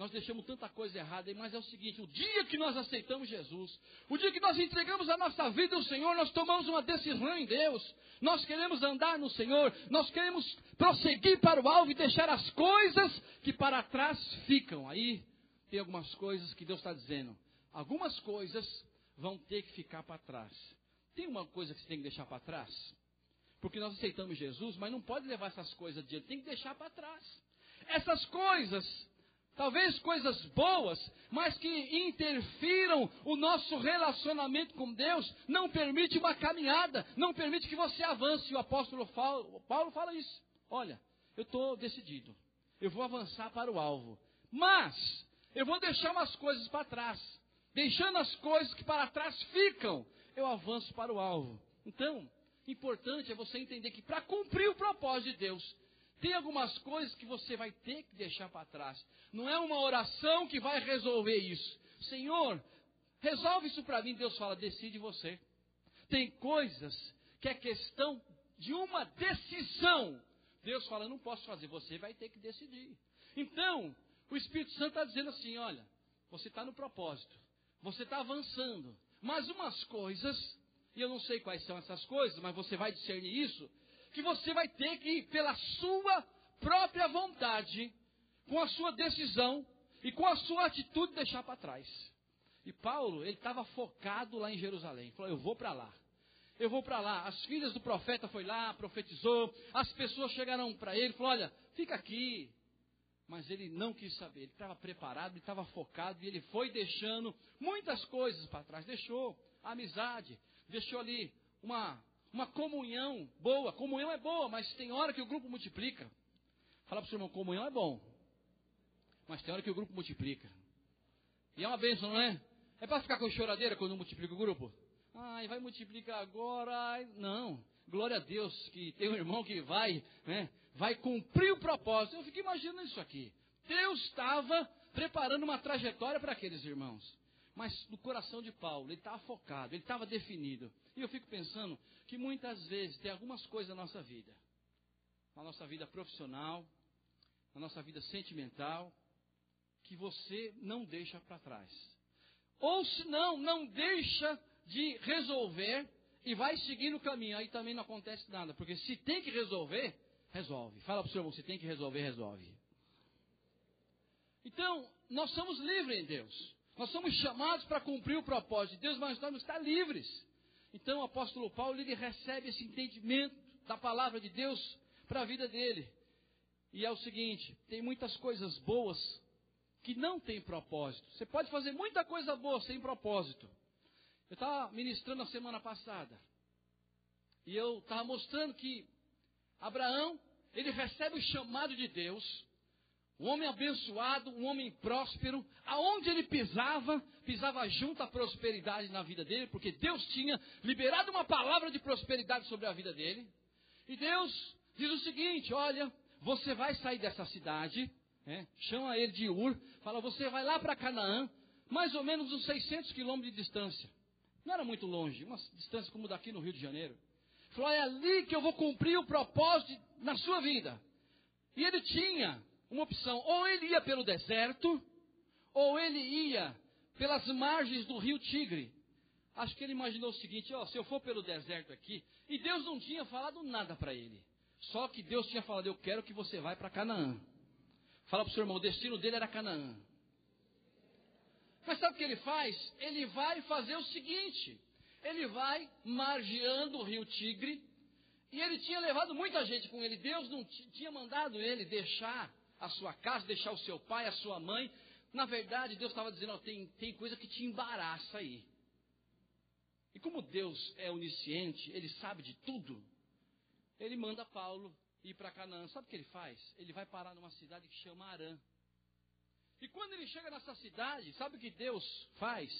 Nós deixamos tanta coisa errada, mas é o seguinte: o dia que nós aceitamos Jesus, o dia que nós entregamos a nossa vida ao Senhor, nós tomamos uma decisão em Deus. Nós queremos andar no Senhor, nós queremos prosseguir para o alvo e deixar as coisas que para trás ficam. Aí tem algumas coisas que Deus está dizendo. Algumas coisas vão ter que ficar para trás. Tem uma coisa que você tem que deixar para trás? Porque nós aceitamos Jesus, mas não pode levar essas coisas adiante, tem que deixar para trás. Essas coisas talvez coisas boas, mas que interfiram o nosso relacionamento com Deus, não permite uma caminhada, não permite que você avance. O apóstolo Paulo fala isso. Olha, eu estou decidido, eu vou avançar para o alvo, mas eu vou deixar umas coisas para trás. Deixando as coisas que para trás ficam, eu avanço para o alvo. Então, importante é você entender que para cumprir o propósito de Deus, tem algumas coisas que você vai ter que deixar para trás. Não é uma oração que vai resolver isso. Senhor, resolve isso para mim. Deus fala, decide você. Tem coisas que é questão de uma decisão. Deus fala, não posso fazer, você vai ter que decidir. Então, o Espírito Santo está dizendo assim: olha, você está no propósito, você está avançando, mas umas coisas, e eu não sei quais são essas coisas, mas você vai discernir isso, que você vai ter que, pela sua própria vontade, com a sua decisão e com a sua atitude, deixar para trás. E Paulo, ele estava focado lá em Jerusalém. Falou: Eu vou para lá. Eu vou para lá. As filhas do profeta foi lá, profetizou. As pessoas chegaram para ele, falou: Olha, fica aqui. Mas ele não quis saber. Ele estava preparado, ele estava focado e ele foi deixando muitas coisas para trás. Deixou a amizade, deixou ali uma uma comunhão boa. Comunhão é boa, mas tem hora que o grupo multiplica. Fala para o seu irmão, comunhão é bom. Mas tem hora que o grupo multiplica. E é uma bênção, não é? É para ficar com choradeira quando multiplica o grupo? Ai, vai multiplicar agora. Ai, não. Glória a Deus que tem um irmão que vai, né? Vai cumprir o propósito. Eu fico imaginando isso aqui. Deus estava preparando uma trajetória para aqueles irmãos. Mas no coração de Paulo, ele estava focado, ele estava definido. E eu fico pensando que muitas vezes tem algumas coisas na nossa vida, na nossa vida profissional, na nossa vida sentimental, que você não deixa para trás. Ou se não, não deixa de resolver e vai seguir no caminho. Aí também não acontece nada, porque se tem que resolver, resolve. Fala para o seu irmão, se tem que resolver, resolve. Então, nós somos livres em Deus. Nós somos chamados para cumprir o propósito de Deus, mas nós estamos estar livres. Então o apóstolo Paulo ele recebe esse entendimento da palavra de Deus para a vida dele. E é o seguinte: tem muitas coisas boas que não têm propósito. Você pode fazer muita coisa boa sem propósito. Eu estava ministrando a semana passada. E eu estava mostrando que Abraão, ele recebe o chamado de Deus, um homem abençoado, um homem próspero, aonde ele pisava, pisava junto à prosperidade na vida dele, porque Deus tinha liberado uma palavra de prosperidade sobre a vida dele. E Deus diz o seguinte: olha, você vai sair dessa cidade, né, chama ele de Ur, fala, você vai lá para Canaã, mais ou menos uns 600 quilômetros de distância. Não era muito longe, uma distância como daqui no Rio de Janeiro. Falou, é ali que eu vou cumprir o propósito na sua vida. E ele tinha uma opção: ou ele ia pelo deserto, ou ele ia pelas margens do rio Tigre. Acho que ele imaginou o seguinte: ó, se eu for pelo deserto aqui, e Deus não tinha falado nada para ele. Só que Deus tinha falado: eu quero que você vá para Canaã. Fala para o seu irmão: o destino dele era Canaã. Mas sabe o que ele faz? Ele vai fazer o seguinte: ele vai margeando o rio Tigre, e ele tinha levado muita gente com ele. Deus não tinha mandado ele deixar a sua casa, deixar o seu pai, a sua mãe. Na verdade, Deus estava dizendo: oh, tem, tem coisa que te embaraça aí. E como Deus é onisciente, ele sabe de tudo, ele manda Paulo ir para Canaã. Sabe o que ele faz? Ele vai parar numa cidade que chama Arã. E quando ele chega nessa cidade, sabe o que Deus faz?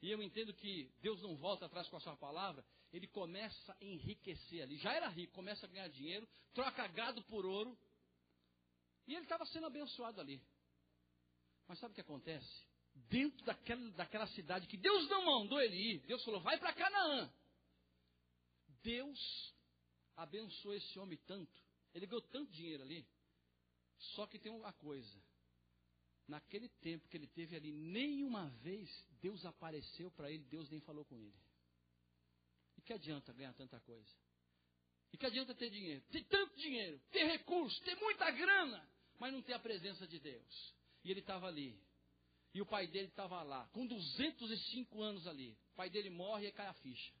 E eu entendo que Deus não volta atrás com a sua palavra. Ele começa a enriquecer ali. Já era rico, começa a ganhar dinheiro, troca gado por ouro. E ele estava sendo abençoado ali. Mas sabe o que acontece? Dentro daquela, daquela cidade que Deus não mandou ele ir, Deus falou: vai para Canaã. Deus abençoou esse homem tanto. Ele ganhou tanto dinheiro ali. Só que tem uma coisa naquele tempo que ele teve ali, nenhuma vez Deus apareceu para ele, Deus nem falou com ele. E que adianta ganhar tanta coisa? E que adianta ter dinheiro? Ter tanto dinheiro, ter recursos, ter muita grana, mas não ter a presença de Deus. E ele estava ali. E o pai dele estava lá, com 205 anos ali. O pai dele morre e cai a ficha.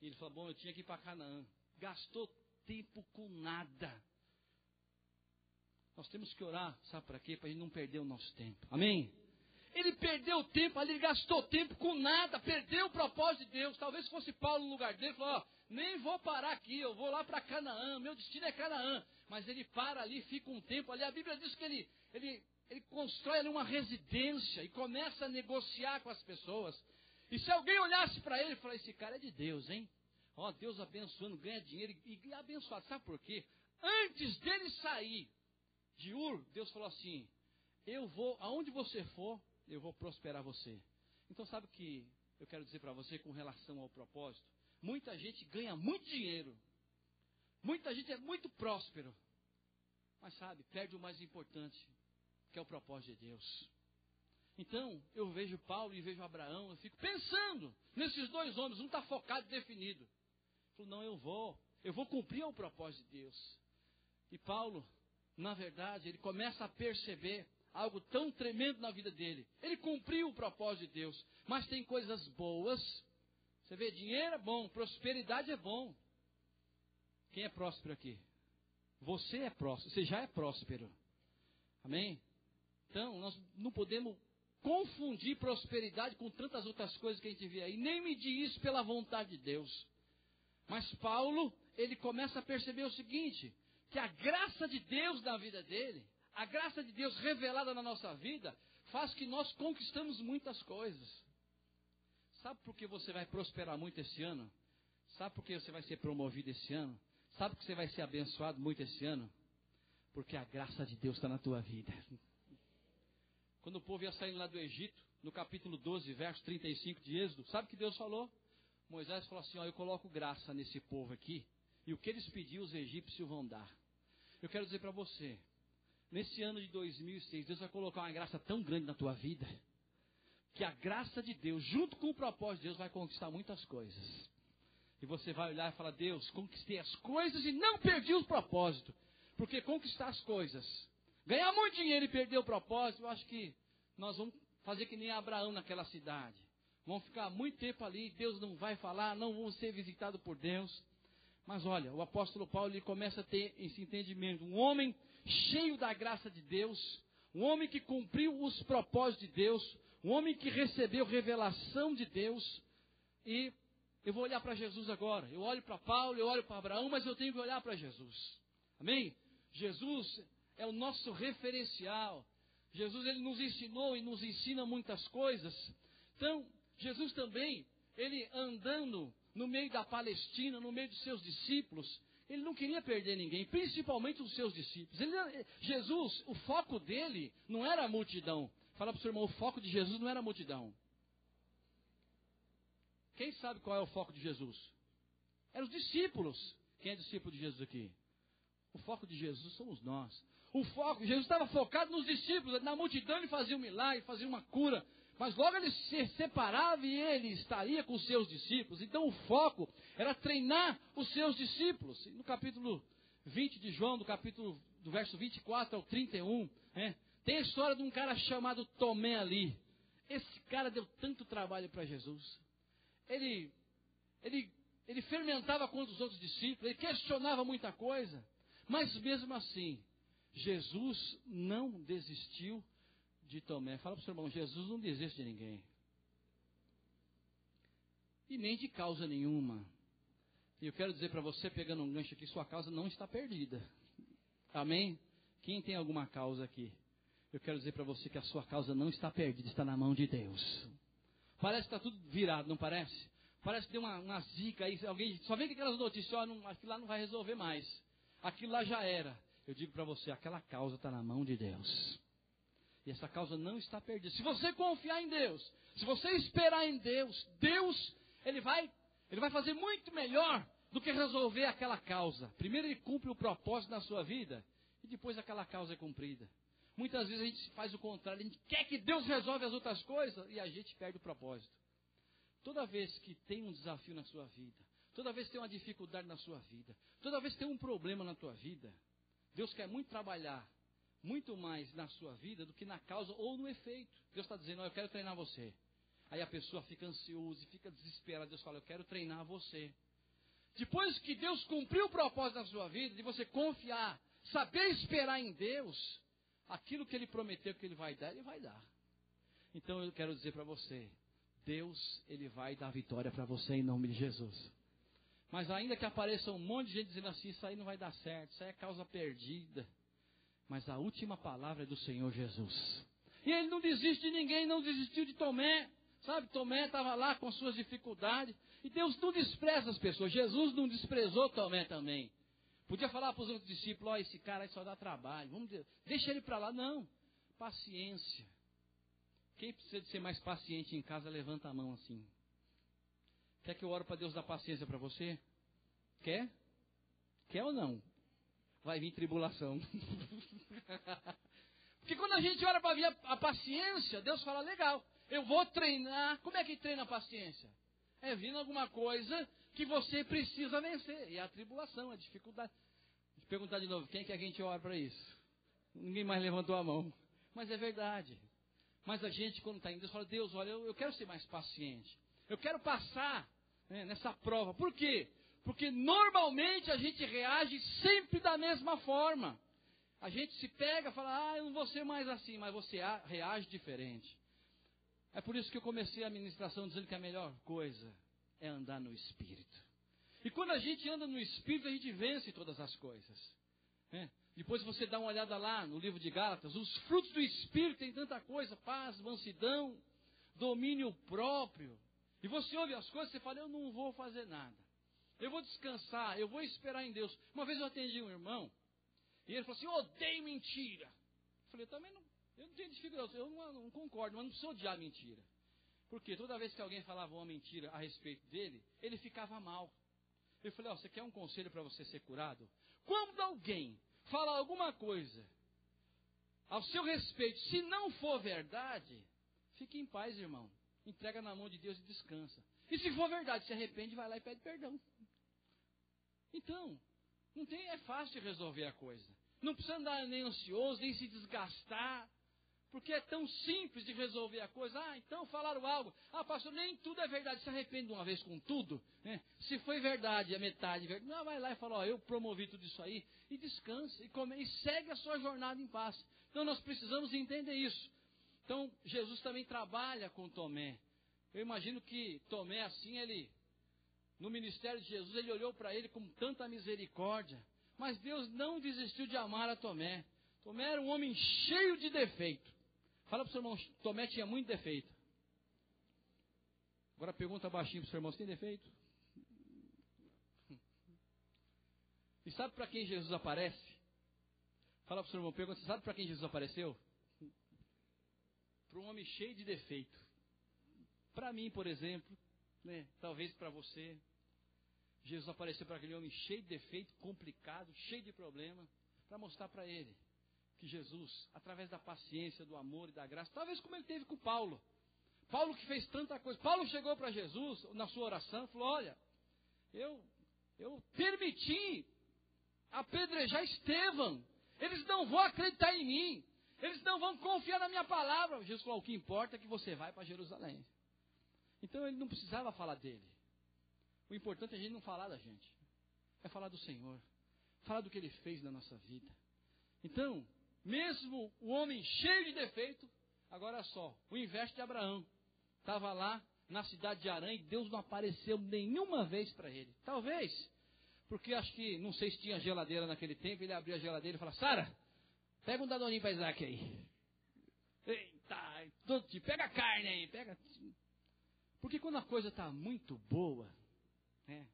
E ele falou: Bom, eu tinha que ir para Canaã. Gastou tempo com nada. Nós temos que orar, sabe para quê? Para a gente não perder o nosso tempo. Amém? Ele perdeu tempo ali, gastou tempo com nada, perdeu o propósito de Deus. Talvez fosse Paulo no lugar dele, falou: ó, nem vou parar aqui, eu vou lá para Canaã, meu destino é Canaã. Mas ele para ali, fica um tempo ali. A Bíblia diz que ele, ele, ele constrói ali uma residência e começa a negociar com as pessoas. E se alguém olhasse para ele e falasse: esse cara é de Deus, hein? Ó, Deus abençoando, ganha dinheiro e, e abençoado. Sabe por quê? Antes dele sair, de Ur, Deus falou assim: Eu vou, aonde você for, eu vou prosperar você. Então, sabe o que eu quero dizer para você com relação ao propósito? Muita gente ganha muito dinheiro, muita gente é muito próspero, mas sabe, perde o mais importante, que é o propósito de Deus. Então, eu vejo Paulo e vejo Abraão, eu fico pensando nesses dois homens, um está focado e definido. Falou, não, eu vou, eu vou cumprir o propósito de Deus. E Paulo, na verdade, ele começa a perceber algo tão tremendo na vida dele. Ele cumpriu o propósito de Deus, mas tem coisas boas. Você vê, dinheiro é bom, prosperidade é bom. Quem é próspero aqui? Você é próspero, você já é próspero. Amém? Então, nós não podemos confundir prosperidade com tantas outras coisas que a gente vê aí, nem medir isso pela vontade de Deus. Mas Paulo, ele começa a perceber o seguinte: que a graça de Deus na vida dele, a graça de Deus revelada na nossa vida, faz que nós conquistamos muitas coisas. Sabe por que você vai prosperar muito esse ano? Sabe por que você vai ser promovido esse ano? Sabe por que você vai ser abençoado muito esse ano? Porque a graça de Deus está na tua vida. Quando o povo ia saindo lá do Egito, no capítulo 12, verso 35 de Êxodo, sabe o que Deus falou? Moisés falou assim: ó, Eu coloco graça nesse povo aqui, e o que eles pediram, os egípcios vão dar. Eu quero dizer para você, nesse ano de 2006, Deus vai colocar uma graça tão grande na tua vida, que a graça de Deus, junto com o propósito de Deus, vai conquistar muitas coisas. E você vai olhar e falar: Deus, conquistei as coisas e não perdi o propósito. Porque conquistar as coisas, ganhar muito dinheiro e perder o propósito, eu acho que nós vamos fazer que nem Abraão naquela cidade. Vão ficar muito tempo ali, Deus não vai falar, não vão ser visitados por Deus. Mas olha, o apóstolo Paulo ele começa a ter esse entendimento. Um homem cheio da graça de Deus, um homem que cumpriu os propósitos de Deus, um homem que recebeu revelação de Deus, e eu vou olhar para Jesus agora. Eu olho para Paulo, eu olho para Abraão, mas eu tenho que olhar para Jesus. Amém? Jesus é o nosso referencial. Jesus ele nos ensinou e nos ensina muitas coisas. Então, Jesus também, ele andando no meio da Palestina, no meio dos seus discípulos, ele não queria perder ninguém, principalmente os seus discípulos. Ele, Jesus, o foco dele não era a multidão. Fala para o seu irmão, o foco de Jesus não era a multidão. Quem sabe qual é o foco de Jesus? Eram os discípulos. Quem é discípulo de Jesus aqui? O foco de Jesus somos nós. O foco, Jesus estava focado nos discípulos, na multidão ele fazia um milagre, fazia uma cura, mas logo ele se separava e ele estaria com os seus discípulos. Então o foco era treinar os seus discípulos. No capítulo 20 de João, do capítulo do verso 24 ao 31, né, tem a história de um cara chamado Tomé ali. Esse cara deu tanto trabalho para Jesus. Ele, ele, ele fermentava contra os outros discípulos, ele questionava muita coisa. Mas mesmo assim, Jesus não desistiu de Tomé. Fala para o seu irmão, Jesus não desiste de ninguém. E nem de causa nenhuma. E eu quero dizer para você, pegando um gancho aqui, sua causa não está perdida. Amém? Quem tem alguma causa aqui? Eu quero dizer para você que a sua causa não está perdida, está na mão de Deus. Parece que está tudo virado, não parece? Parece que tem uma, uma zica aí, alguém só com aquelas notícias, ó, não, aquilo lá não vai resolver mais. Aquilo lá já era. Eu digo para você, aquela causa está na mão de Deus. E essa causa não está perdida. Se você confiar em Deus, se você esperar em Deus, Deus, ele vai, ele vai fazer muito melhor do que resolver aquela causa. Primeiro ele cumpre o propósito na sua vida e depois aquela causa é cumprida. Muitas vezes a gente faz o contrário, a gente quer que Deus resolva as outras coisas e a gente perde o propósito. Toda vez que tem um desafio na sua vida, toda vez que tem uma dificuldade na sua vida, toda vez que tem um problema na tua vida, Deus quer muito trabalhar muito mais na sua vida do que na causa ou no efeito. Deus está dizendo, eu quero treinar você. Aí a pessoa fica ansiosa e fica desesperada. Deus fala, eu quero treinar você. Depois que Deus cumpriu o propósito na sua vida, de você confiar, saber esperar em Deus, aquilo que Ele prometeu que Ele vai dar, Ele vai dar. Então eu quero dizer para você, Deus, Ele vai dar vitória para você em nome de Jesus. Mas ainda que apareça um monte de gente dizendo assim, isso aí não vai dar certo, isso aí é causa perdida mas a última palavra é do Senhor Jesus. E ele não desiste de ninguém, não desistiu de Tomé. Sabe, Tomé estava lá com suas dificuldades. E Deus não despreza as pessoas. Jesus não desprezou Tomé também. Podia falar para os outros discípulos: ó, oh, esse cara aí só dá trabalho. Vamos deixa ele para lá. Não. Paciência. Quem precisa de ser mais paciente em casa, levanta a mão assim. Quer que eu ore para Deus dar paciência para você? Quer? Quer ou não? vai vir tribulação. Porque quando a gente olha para ver a, paciência, Deus fala, legal, eu vou treinar. Como é que treina a paciência? É vindo alguma coisa que você precisa vencer. E é a tribulação, a dificuldade. Deixa eu perguntar de novo, quem que a gente ora para isso? Ninguém mais levantou a mão. Mas é verdade. Mas a gente, quando está em Deus, fala, Deus, olha, eu, eu, quero ser mais paciente. Eu quero passar né, nessa prova. Por quê? Porque normalmente a gente reage sempre da mesma forma. A gente se pega e fala, ah, eu não vou ser mais assim, mas você reage diferente. É por isso que eu comecei a ministração dizendo que a melhor coisa é andar no Espírito. E quando a gente anda no Espírito, a gente vence todas as coisas. É. Depois você dá uma olhada lá no livro de Gálatas, os frutos do Espírito tem tanta coisa, paz, mansidão, domínio próprio. E você ouve as coisas e fala, eu não vou fazer nada. Eu vou descansar, eu vou esperar em Deus. Uma vez eu atendi um irmão, e ele falou assim: Eu odeio mentira. Eu falei: Eu também não, eu não tenho dificuldade, eu não, não concordo, mas não preciso odiar mentira. Porque toda vez que alguém falava uma mentira a respeito dele, ele ficava mal. Eu falei: oh, Você quer um conselho para você ser curado? Quando alguém fala alguma coisa ao seu respeito, se não for verdade, fique em paz, irmão. Entrega na mão de Deus e descansa. E se for verdade, se arrepende, vai lá e pede perdão. Então, não tem, é fácil resolver a coisa. Não precisa andar nem ansioso, nem se desgastar. Porque é tão simples de resolver a coisa. Ah, então falaram algo. Ah, pastor, nem tudo é verdade. Se arrepende de uma vez com tudo. Né? Se foi verdade, a metade verdade. Não, vai lá e fala, ó, eu promovi tudo isso aí. E descansa. E, come, e segue a sua jornada em paz. Então nós precisamos entender isso. Então, Jesus também trabalha com Tomé. Eu imagino que Tomé, assim, ele no ministério de Jesus, ele olhou para ele com tanta misericórdia. Mas Deus não desistiu de amar a Tomé. Tomé era um homem cheio de defeito. Fala para o seu irmão, Tomé tinha muito defeito. Agora pergunta baixinho para o seu irmão, você tem defeito? E sabe para quem Jesus aparece? Fala para o seu irmão, pergunta, sabe para quem Jesus apareceu? Para um homem cheio de defeito. Para mim, por exemplo, né? talvez para você. Jesus apareceu para aquele homem cheio de defeito, complicado, cheio de problema, para mostrar para ele que Jesus, através da paciência, do amor e da graça, talvez como ele teve com Paulo. Paulo que fez tanta coisa. Paulo chegou para Jesus na sua oração e falou: Olha, eu, eu permiti apedrejar Estevão. Eles não vão acreditar em mim. Eles não vão confiar na minha palavra. Jesus falou: O que importa é que você vai para Jerusalém. Então ele não precisava falar dele. O importante é a gente não falar da gente. É falar do Senhor. Falar do que ele fez na nossa vida. Então, mesmo o homem cheio de defeito, agora só, o inverso de Abraão. Estava lá na cidade de Arã e Deus não apareceu nenhuma vez para ele. Talvez, porque acho que, não sei se tinha geladeira naquele tempo, ele abriu a geladeira e falou, Sara, pega um dadoninho para Isaac aí. Eita, todo tipo, pega a carne aí, pega. Porque quando a coisa está muito boa, né,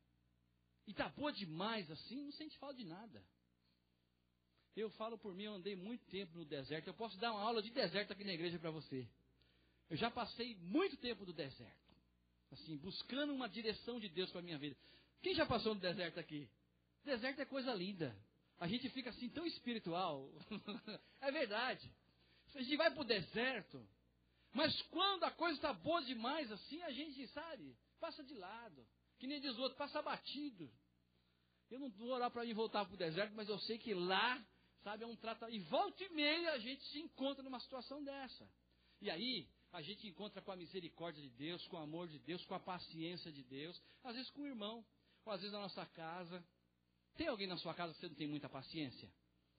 e está boa demais assim, não sente falta de nada. Eu falo por mim, eu andei muito tempo no deserto. Eu posso dar uma aula de deserto aqui na igreja para você. Eu já passei muito tempo no deserto. Assim, buscando uma direção de Deus para minha vida. Quem já passou no deserto aqui? Deserto é coisa linda. A gente fica assim tão espiritual. é verdade. A gente vai para o deserto. Mas quando a coisa está boa demais assim, a gente, sabe, passa de lado. Que nem diz outro, passa batido. Eu não vou orar para mim voltar para o deserto, mas eu sei que lá Sabe, é um tratamento. E volta e meia a gente se encontra numa situação dessa. E aí, a gente encontra com a misericórdia de Deus, com o amor de Deus, com a paciência de Deus, às vezes com o irmão, ou às vezes na nossa casa. Tem alguém na sua casa que você não tem muita paciência?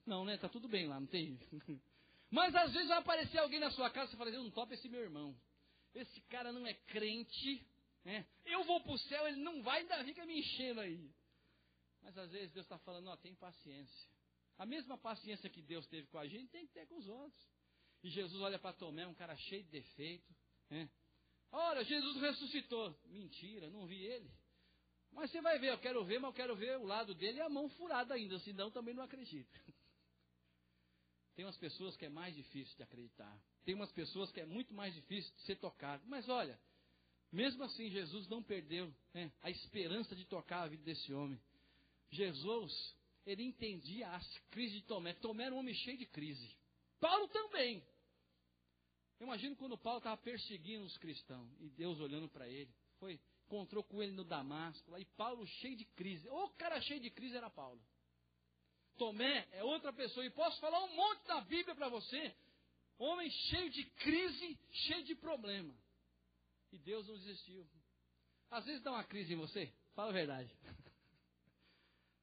Não, né? Tá tudo bem lá, não tem? Mas às vezes vai aparecer alguém na sua casa e você fala, eu não topo esse meu irmão. Esse cara não é crente, né? Eu vou para o céu, ele não vai, ainda fica me enchendo aí. Mas às vezes Deus está falando, ó, tem paciência. A mesma paciência que Deus teve com a gente, tem que ter com os outros. E Jesus olha para Tomé, um cara cheio de defeito. Né? Olha, Jesus ressuscitou. Mentira, não vi ele. Mas você vai ver, eu quero ver, mas eu quero ver o lado dele e a mão furada ainda, senão também não acredito. Tem umas pessoas que é mais difícil de acreditar. Tem umas pessoas que é muito mais difícil de ser tocado. Mas olha, mesmo assim, Jesus não perdeu né, a esperança de tocar a vida desse homem. Jesus ele entendia as crises de Tomé. Tomé era um homem cheio de crise. Paulo também. Eu imagino quando Paulo estava perseguindo os cristãos e Deus olhando para ele, foi encontrou com ele no Damasco, lá, e Paulo cheio de crise. O cara cheio de crise era Paulo. Tomé é outra pessoa, e posso falar um monte da Bíblia para você. Homem cheio de crise, cheio de problema. E Deus não desistiu. Às vezes dá uma crise em você, fala a verdade.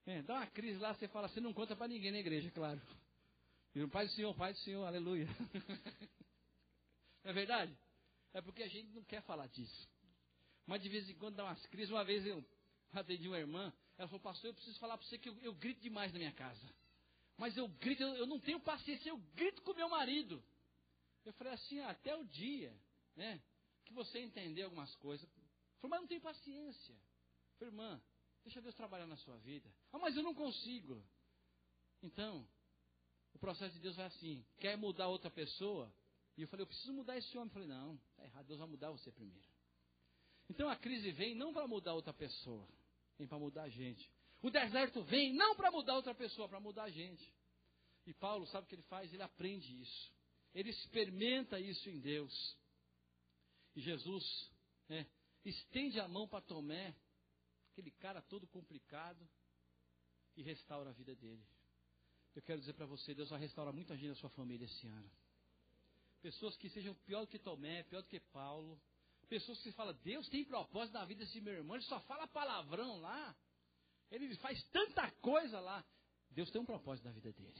É, dá uma crise lá, você fala, você não conta para ninguém na igreja, claro. E o Pai do Senhor, Pai do Senhor, aleluia. Não é verdade? É porque a gente não quer falar disso. Mas de vez em quando dá umas crises. Uma vez eu atendi uma irmã, ela falou, pastor, eu preciso falar para você que eu, eu, grito demais na minha casa. Mas eu grito, eu, eu não tenho paciência, eu grito com meu marido. Eu falei assim, ah, até o dia, né, que você entender algumas coisas. Falei, mas não tenho paciência. Falei, irmã, Deixa Deus trabalhar na sua vida. Ah, mas eu não consigo. Então, o processo de Deus vai assim: quer mudar outra pessoa? E eu falei, eu preciso mudar esse homem. Eu falei, não, está errado, Deus vai mudar você primeiro. Então a crise vem não para mudar outra pessoa, vem para mudar a gente. O deserto vem não para mudar outra pessoa, para mudar a gente. E Paulo, sabe o que ele faz? Ele aprende isso. Ele experimenta isso em Deus. E Jesus né, estende a mão para Tomé aquele cara todo complicado, e restaura a vida dele. Eu quero dizer para você, Deus vai restaurar muita gente da sua família esse ano. Pessoas que sejam pior do que Tomé, pior do que Paulo. Pessoas que falam, Deus tem propósito na vida desse meu irmão, ele só fala palavrão lá. Ele faz tanta coisa lá. Deus tem um propósito na vida dele.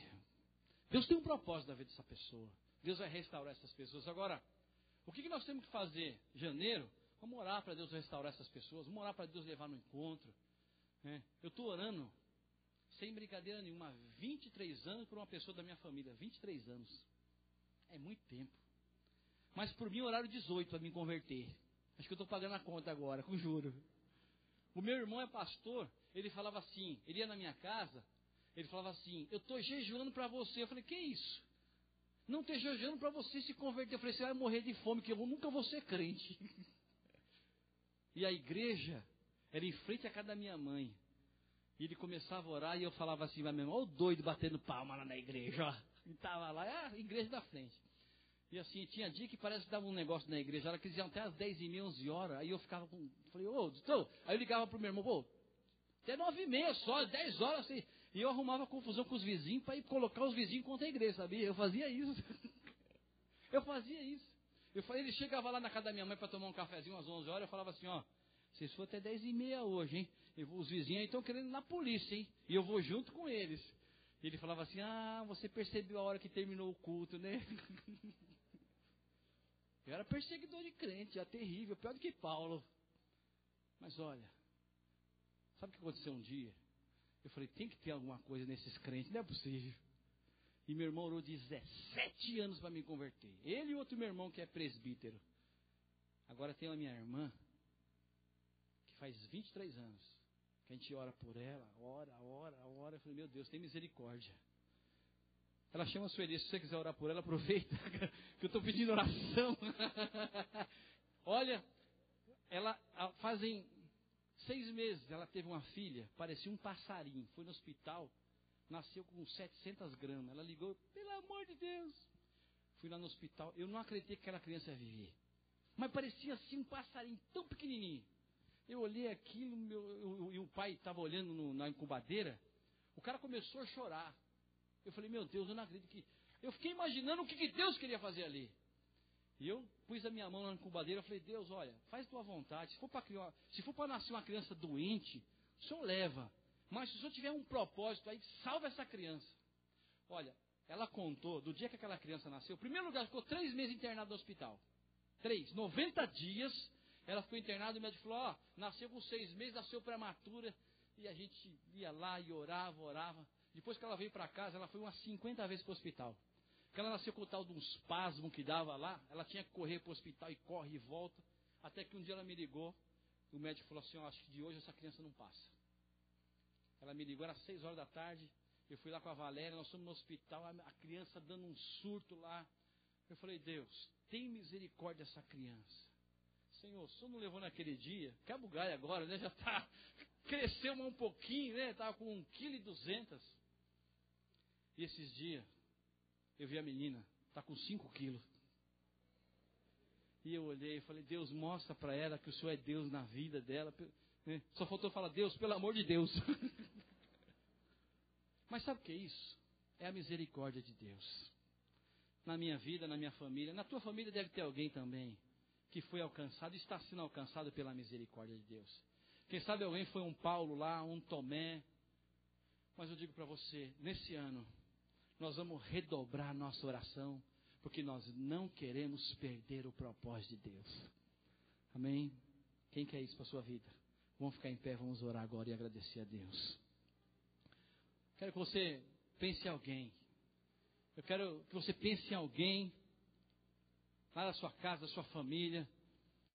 Deus tem um propósito na vida dessa pessoa. Deus vai restaurar essas pessoas. Agora, o que nós temos que fazer? Janeiro, Vamos orar para Deus restaurar essas pessoas, vamos orar para Deus levar no encontro. Né? Eu estou orando, sem brincadeira nenhuma, 23 anos por uma pessoa da minha família. 23 anos. É muito tempo. Mas por mim, horário 18 para me converter. Acho que eu estou pagando a conta agora, com juro. O meu irmão é pastor, ele falava assim, ele ia na minha casa, ele falava assim, eu estou jejuando para você. Eu falei, que isso? Não estou jejuando para você se converter. Eu falei, você vai morrer de fome, que eu nunca vou ser crente. e a igreja era em frente à casa da minha mãe. E ele começava a orar e eu falava assim, meu irmão, olha o doido batendo palma lá na igreja, ó. E estava lá, é a igreja da frente. E assim, tinha dia que parece que dava um negócio na igreja, ela quis até às 10 e meia, 11 horas, aí eu ficava com, falei, ô, então, aí eu ligava pro meu irmão, pô, até 9 e meia só, 10 horas, assim, e eu arrumava confusão com os vizinhos para ir colocar os vizinhos contra a igreja, sabia? Eu fazia isso. eu fazia isso. Eu, ele chegava lá na casa da minha mãe para tomar um cafezinho às 11 horas, eu falava assim, ó, vocês foram até 10 e meia hoje, hein? os vizinhos estão querendo ir na polícia, hein? E eu vou junto com eles. E ele falava assim, ah, você percebeu a hora que terminou o culto, né? Eu era perseguidor de crente, já terrível, pior do que Paulo. Mas olha, sabe o que aconteceu um dia? Eu falei, tem que ter alguma coisa nesses crentes, não é possível. E meu irmão orou 17 anos para me converter. Ele e outro meu irmão que é presbítero. Agora tem a minha irmã, que faz 23 anos, que a gente ora por ela, ora, ora, ora. Eu falei, meu Deus, tem misericórdia. Ela chama a Sueli, se você quiser orar por ela, aproveita, que eu estou pedindo oração. Olha, ela fazem seis meses, ela teve uma filha, parecia um passarinho, foi no hospital, nasceu com 700 gramas. Ela ligou, pelo amor de Deus. Fui lá no hospital, eu não acreditei que aquela criança ia viver. Mas parecia assim um passarinho tão pequenininho. Eu olhei aquilo, meu, e o pai estava olhando no, na incubadeira. O cara começou a chorar. Eu falei, meu Deus, eu não acredito que. Eu fiquei imaginando o que, que Deus queria fazer ali. E eu pus a minha mão na incubadeira e falei, Deus, olha, faz tua vontade. Se for para nascer uma criança doente, o senhor leva. Mas se o senhor tiver um propósito aí, salva essa criança. Olha, ela contou, do dia que aquela criança nasceu, o primeiro lugar, ficou três meses internado no hospital. Três, 90 dias, ela ficou internada e o médico falou, ó, nasceu com seis meses, nasceu prematura. E a gente ia lá e orava, orava. Depois que ela veio para casa, ela foi umas 50 vezes para o hospital. Porque ela nasceu com o tal de um espasmo que dava lá, ela tinha que correr para o hospital e corre e volta. Até que um dia ela me ligou, o médico falou assim, oh, acho que de hoje essa criança não passa. Ela me ligou, era 6 horas da tarde, eu fui lá com a Valéria, nós fomos no hospital, a criança dando um surto lá. Eu falei, Deus, tem misericórdia dessa criança. Senhor, o senhor não levou naquele dia? Bugai agora, né? Já está, cresceu um pouquinho, né? Estava com 1,2 kg. E esses dias, eu vi a menina, está com 5 quilos. E eu olhei e falei, Deus, mostra para ela que o Senhor é Deus na vida dela. Né? Só faltou falar, Deus, pelo amor de Deus. Mas sabe o que é isso? É a misericórdia de Deus. Na minha vida, na minha família, na tua família deve ter alguém também que foi alcançado, está sendo alcançado pela misericórdia de Deus. Quem sabe alguém foi um Paulo lá, um Tomé. Mas eu digo para você, nesse ano, nós vamos redobrar nossa oração, porque nós não queremos perder o propósito de Deus. Amém? Quem quer isso para a sua vida? Vamos ficar em pé, vamos orar agora e agradecer a Deus. Quero que você pense em alguém. Eu quero que você pense em alguém lá na sua casa, da sua família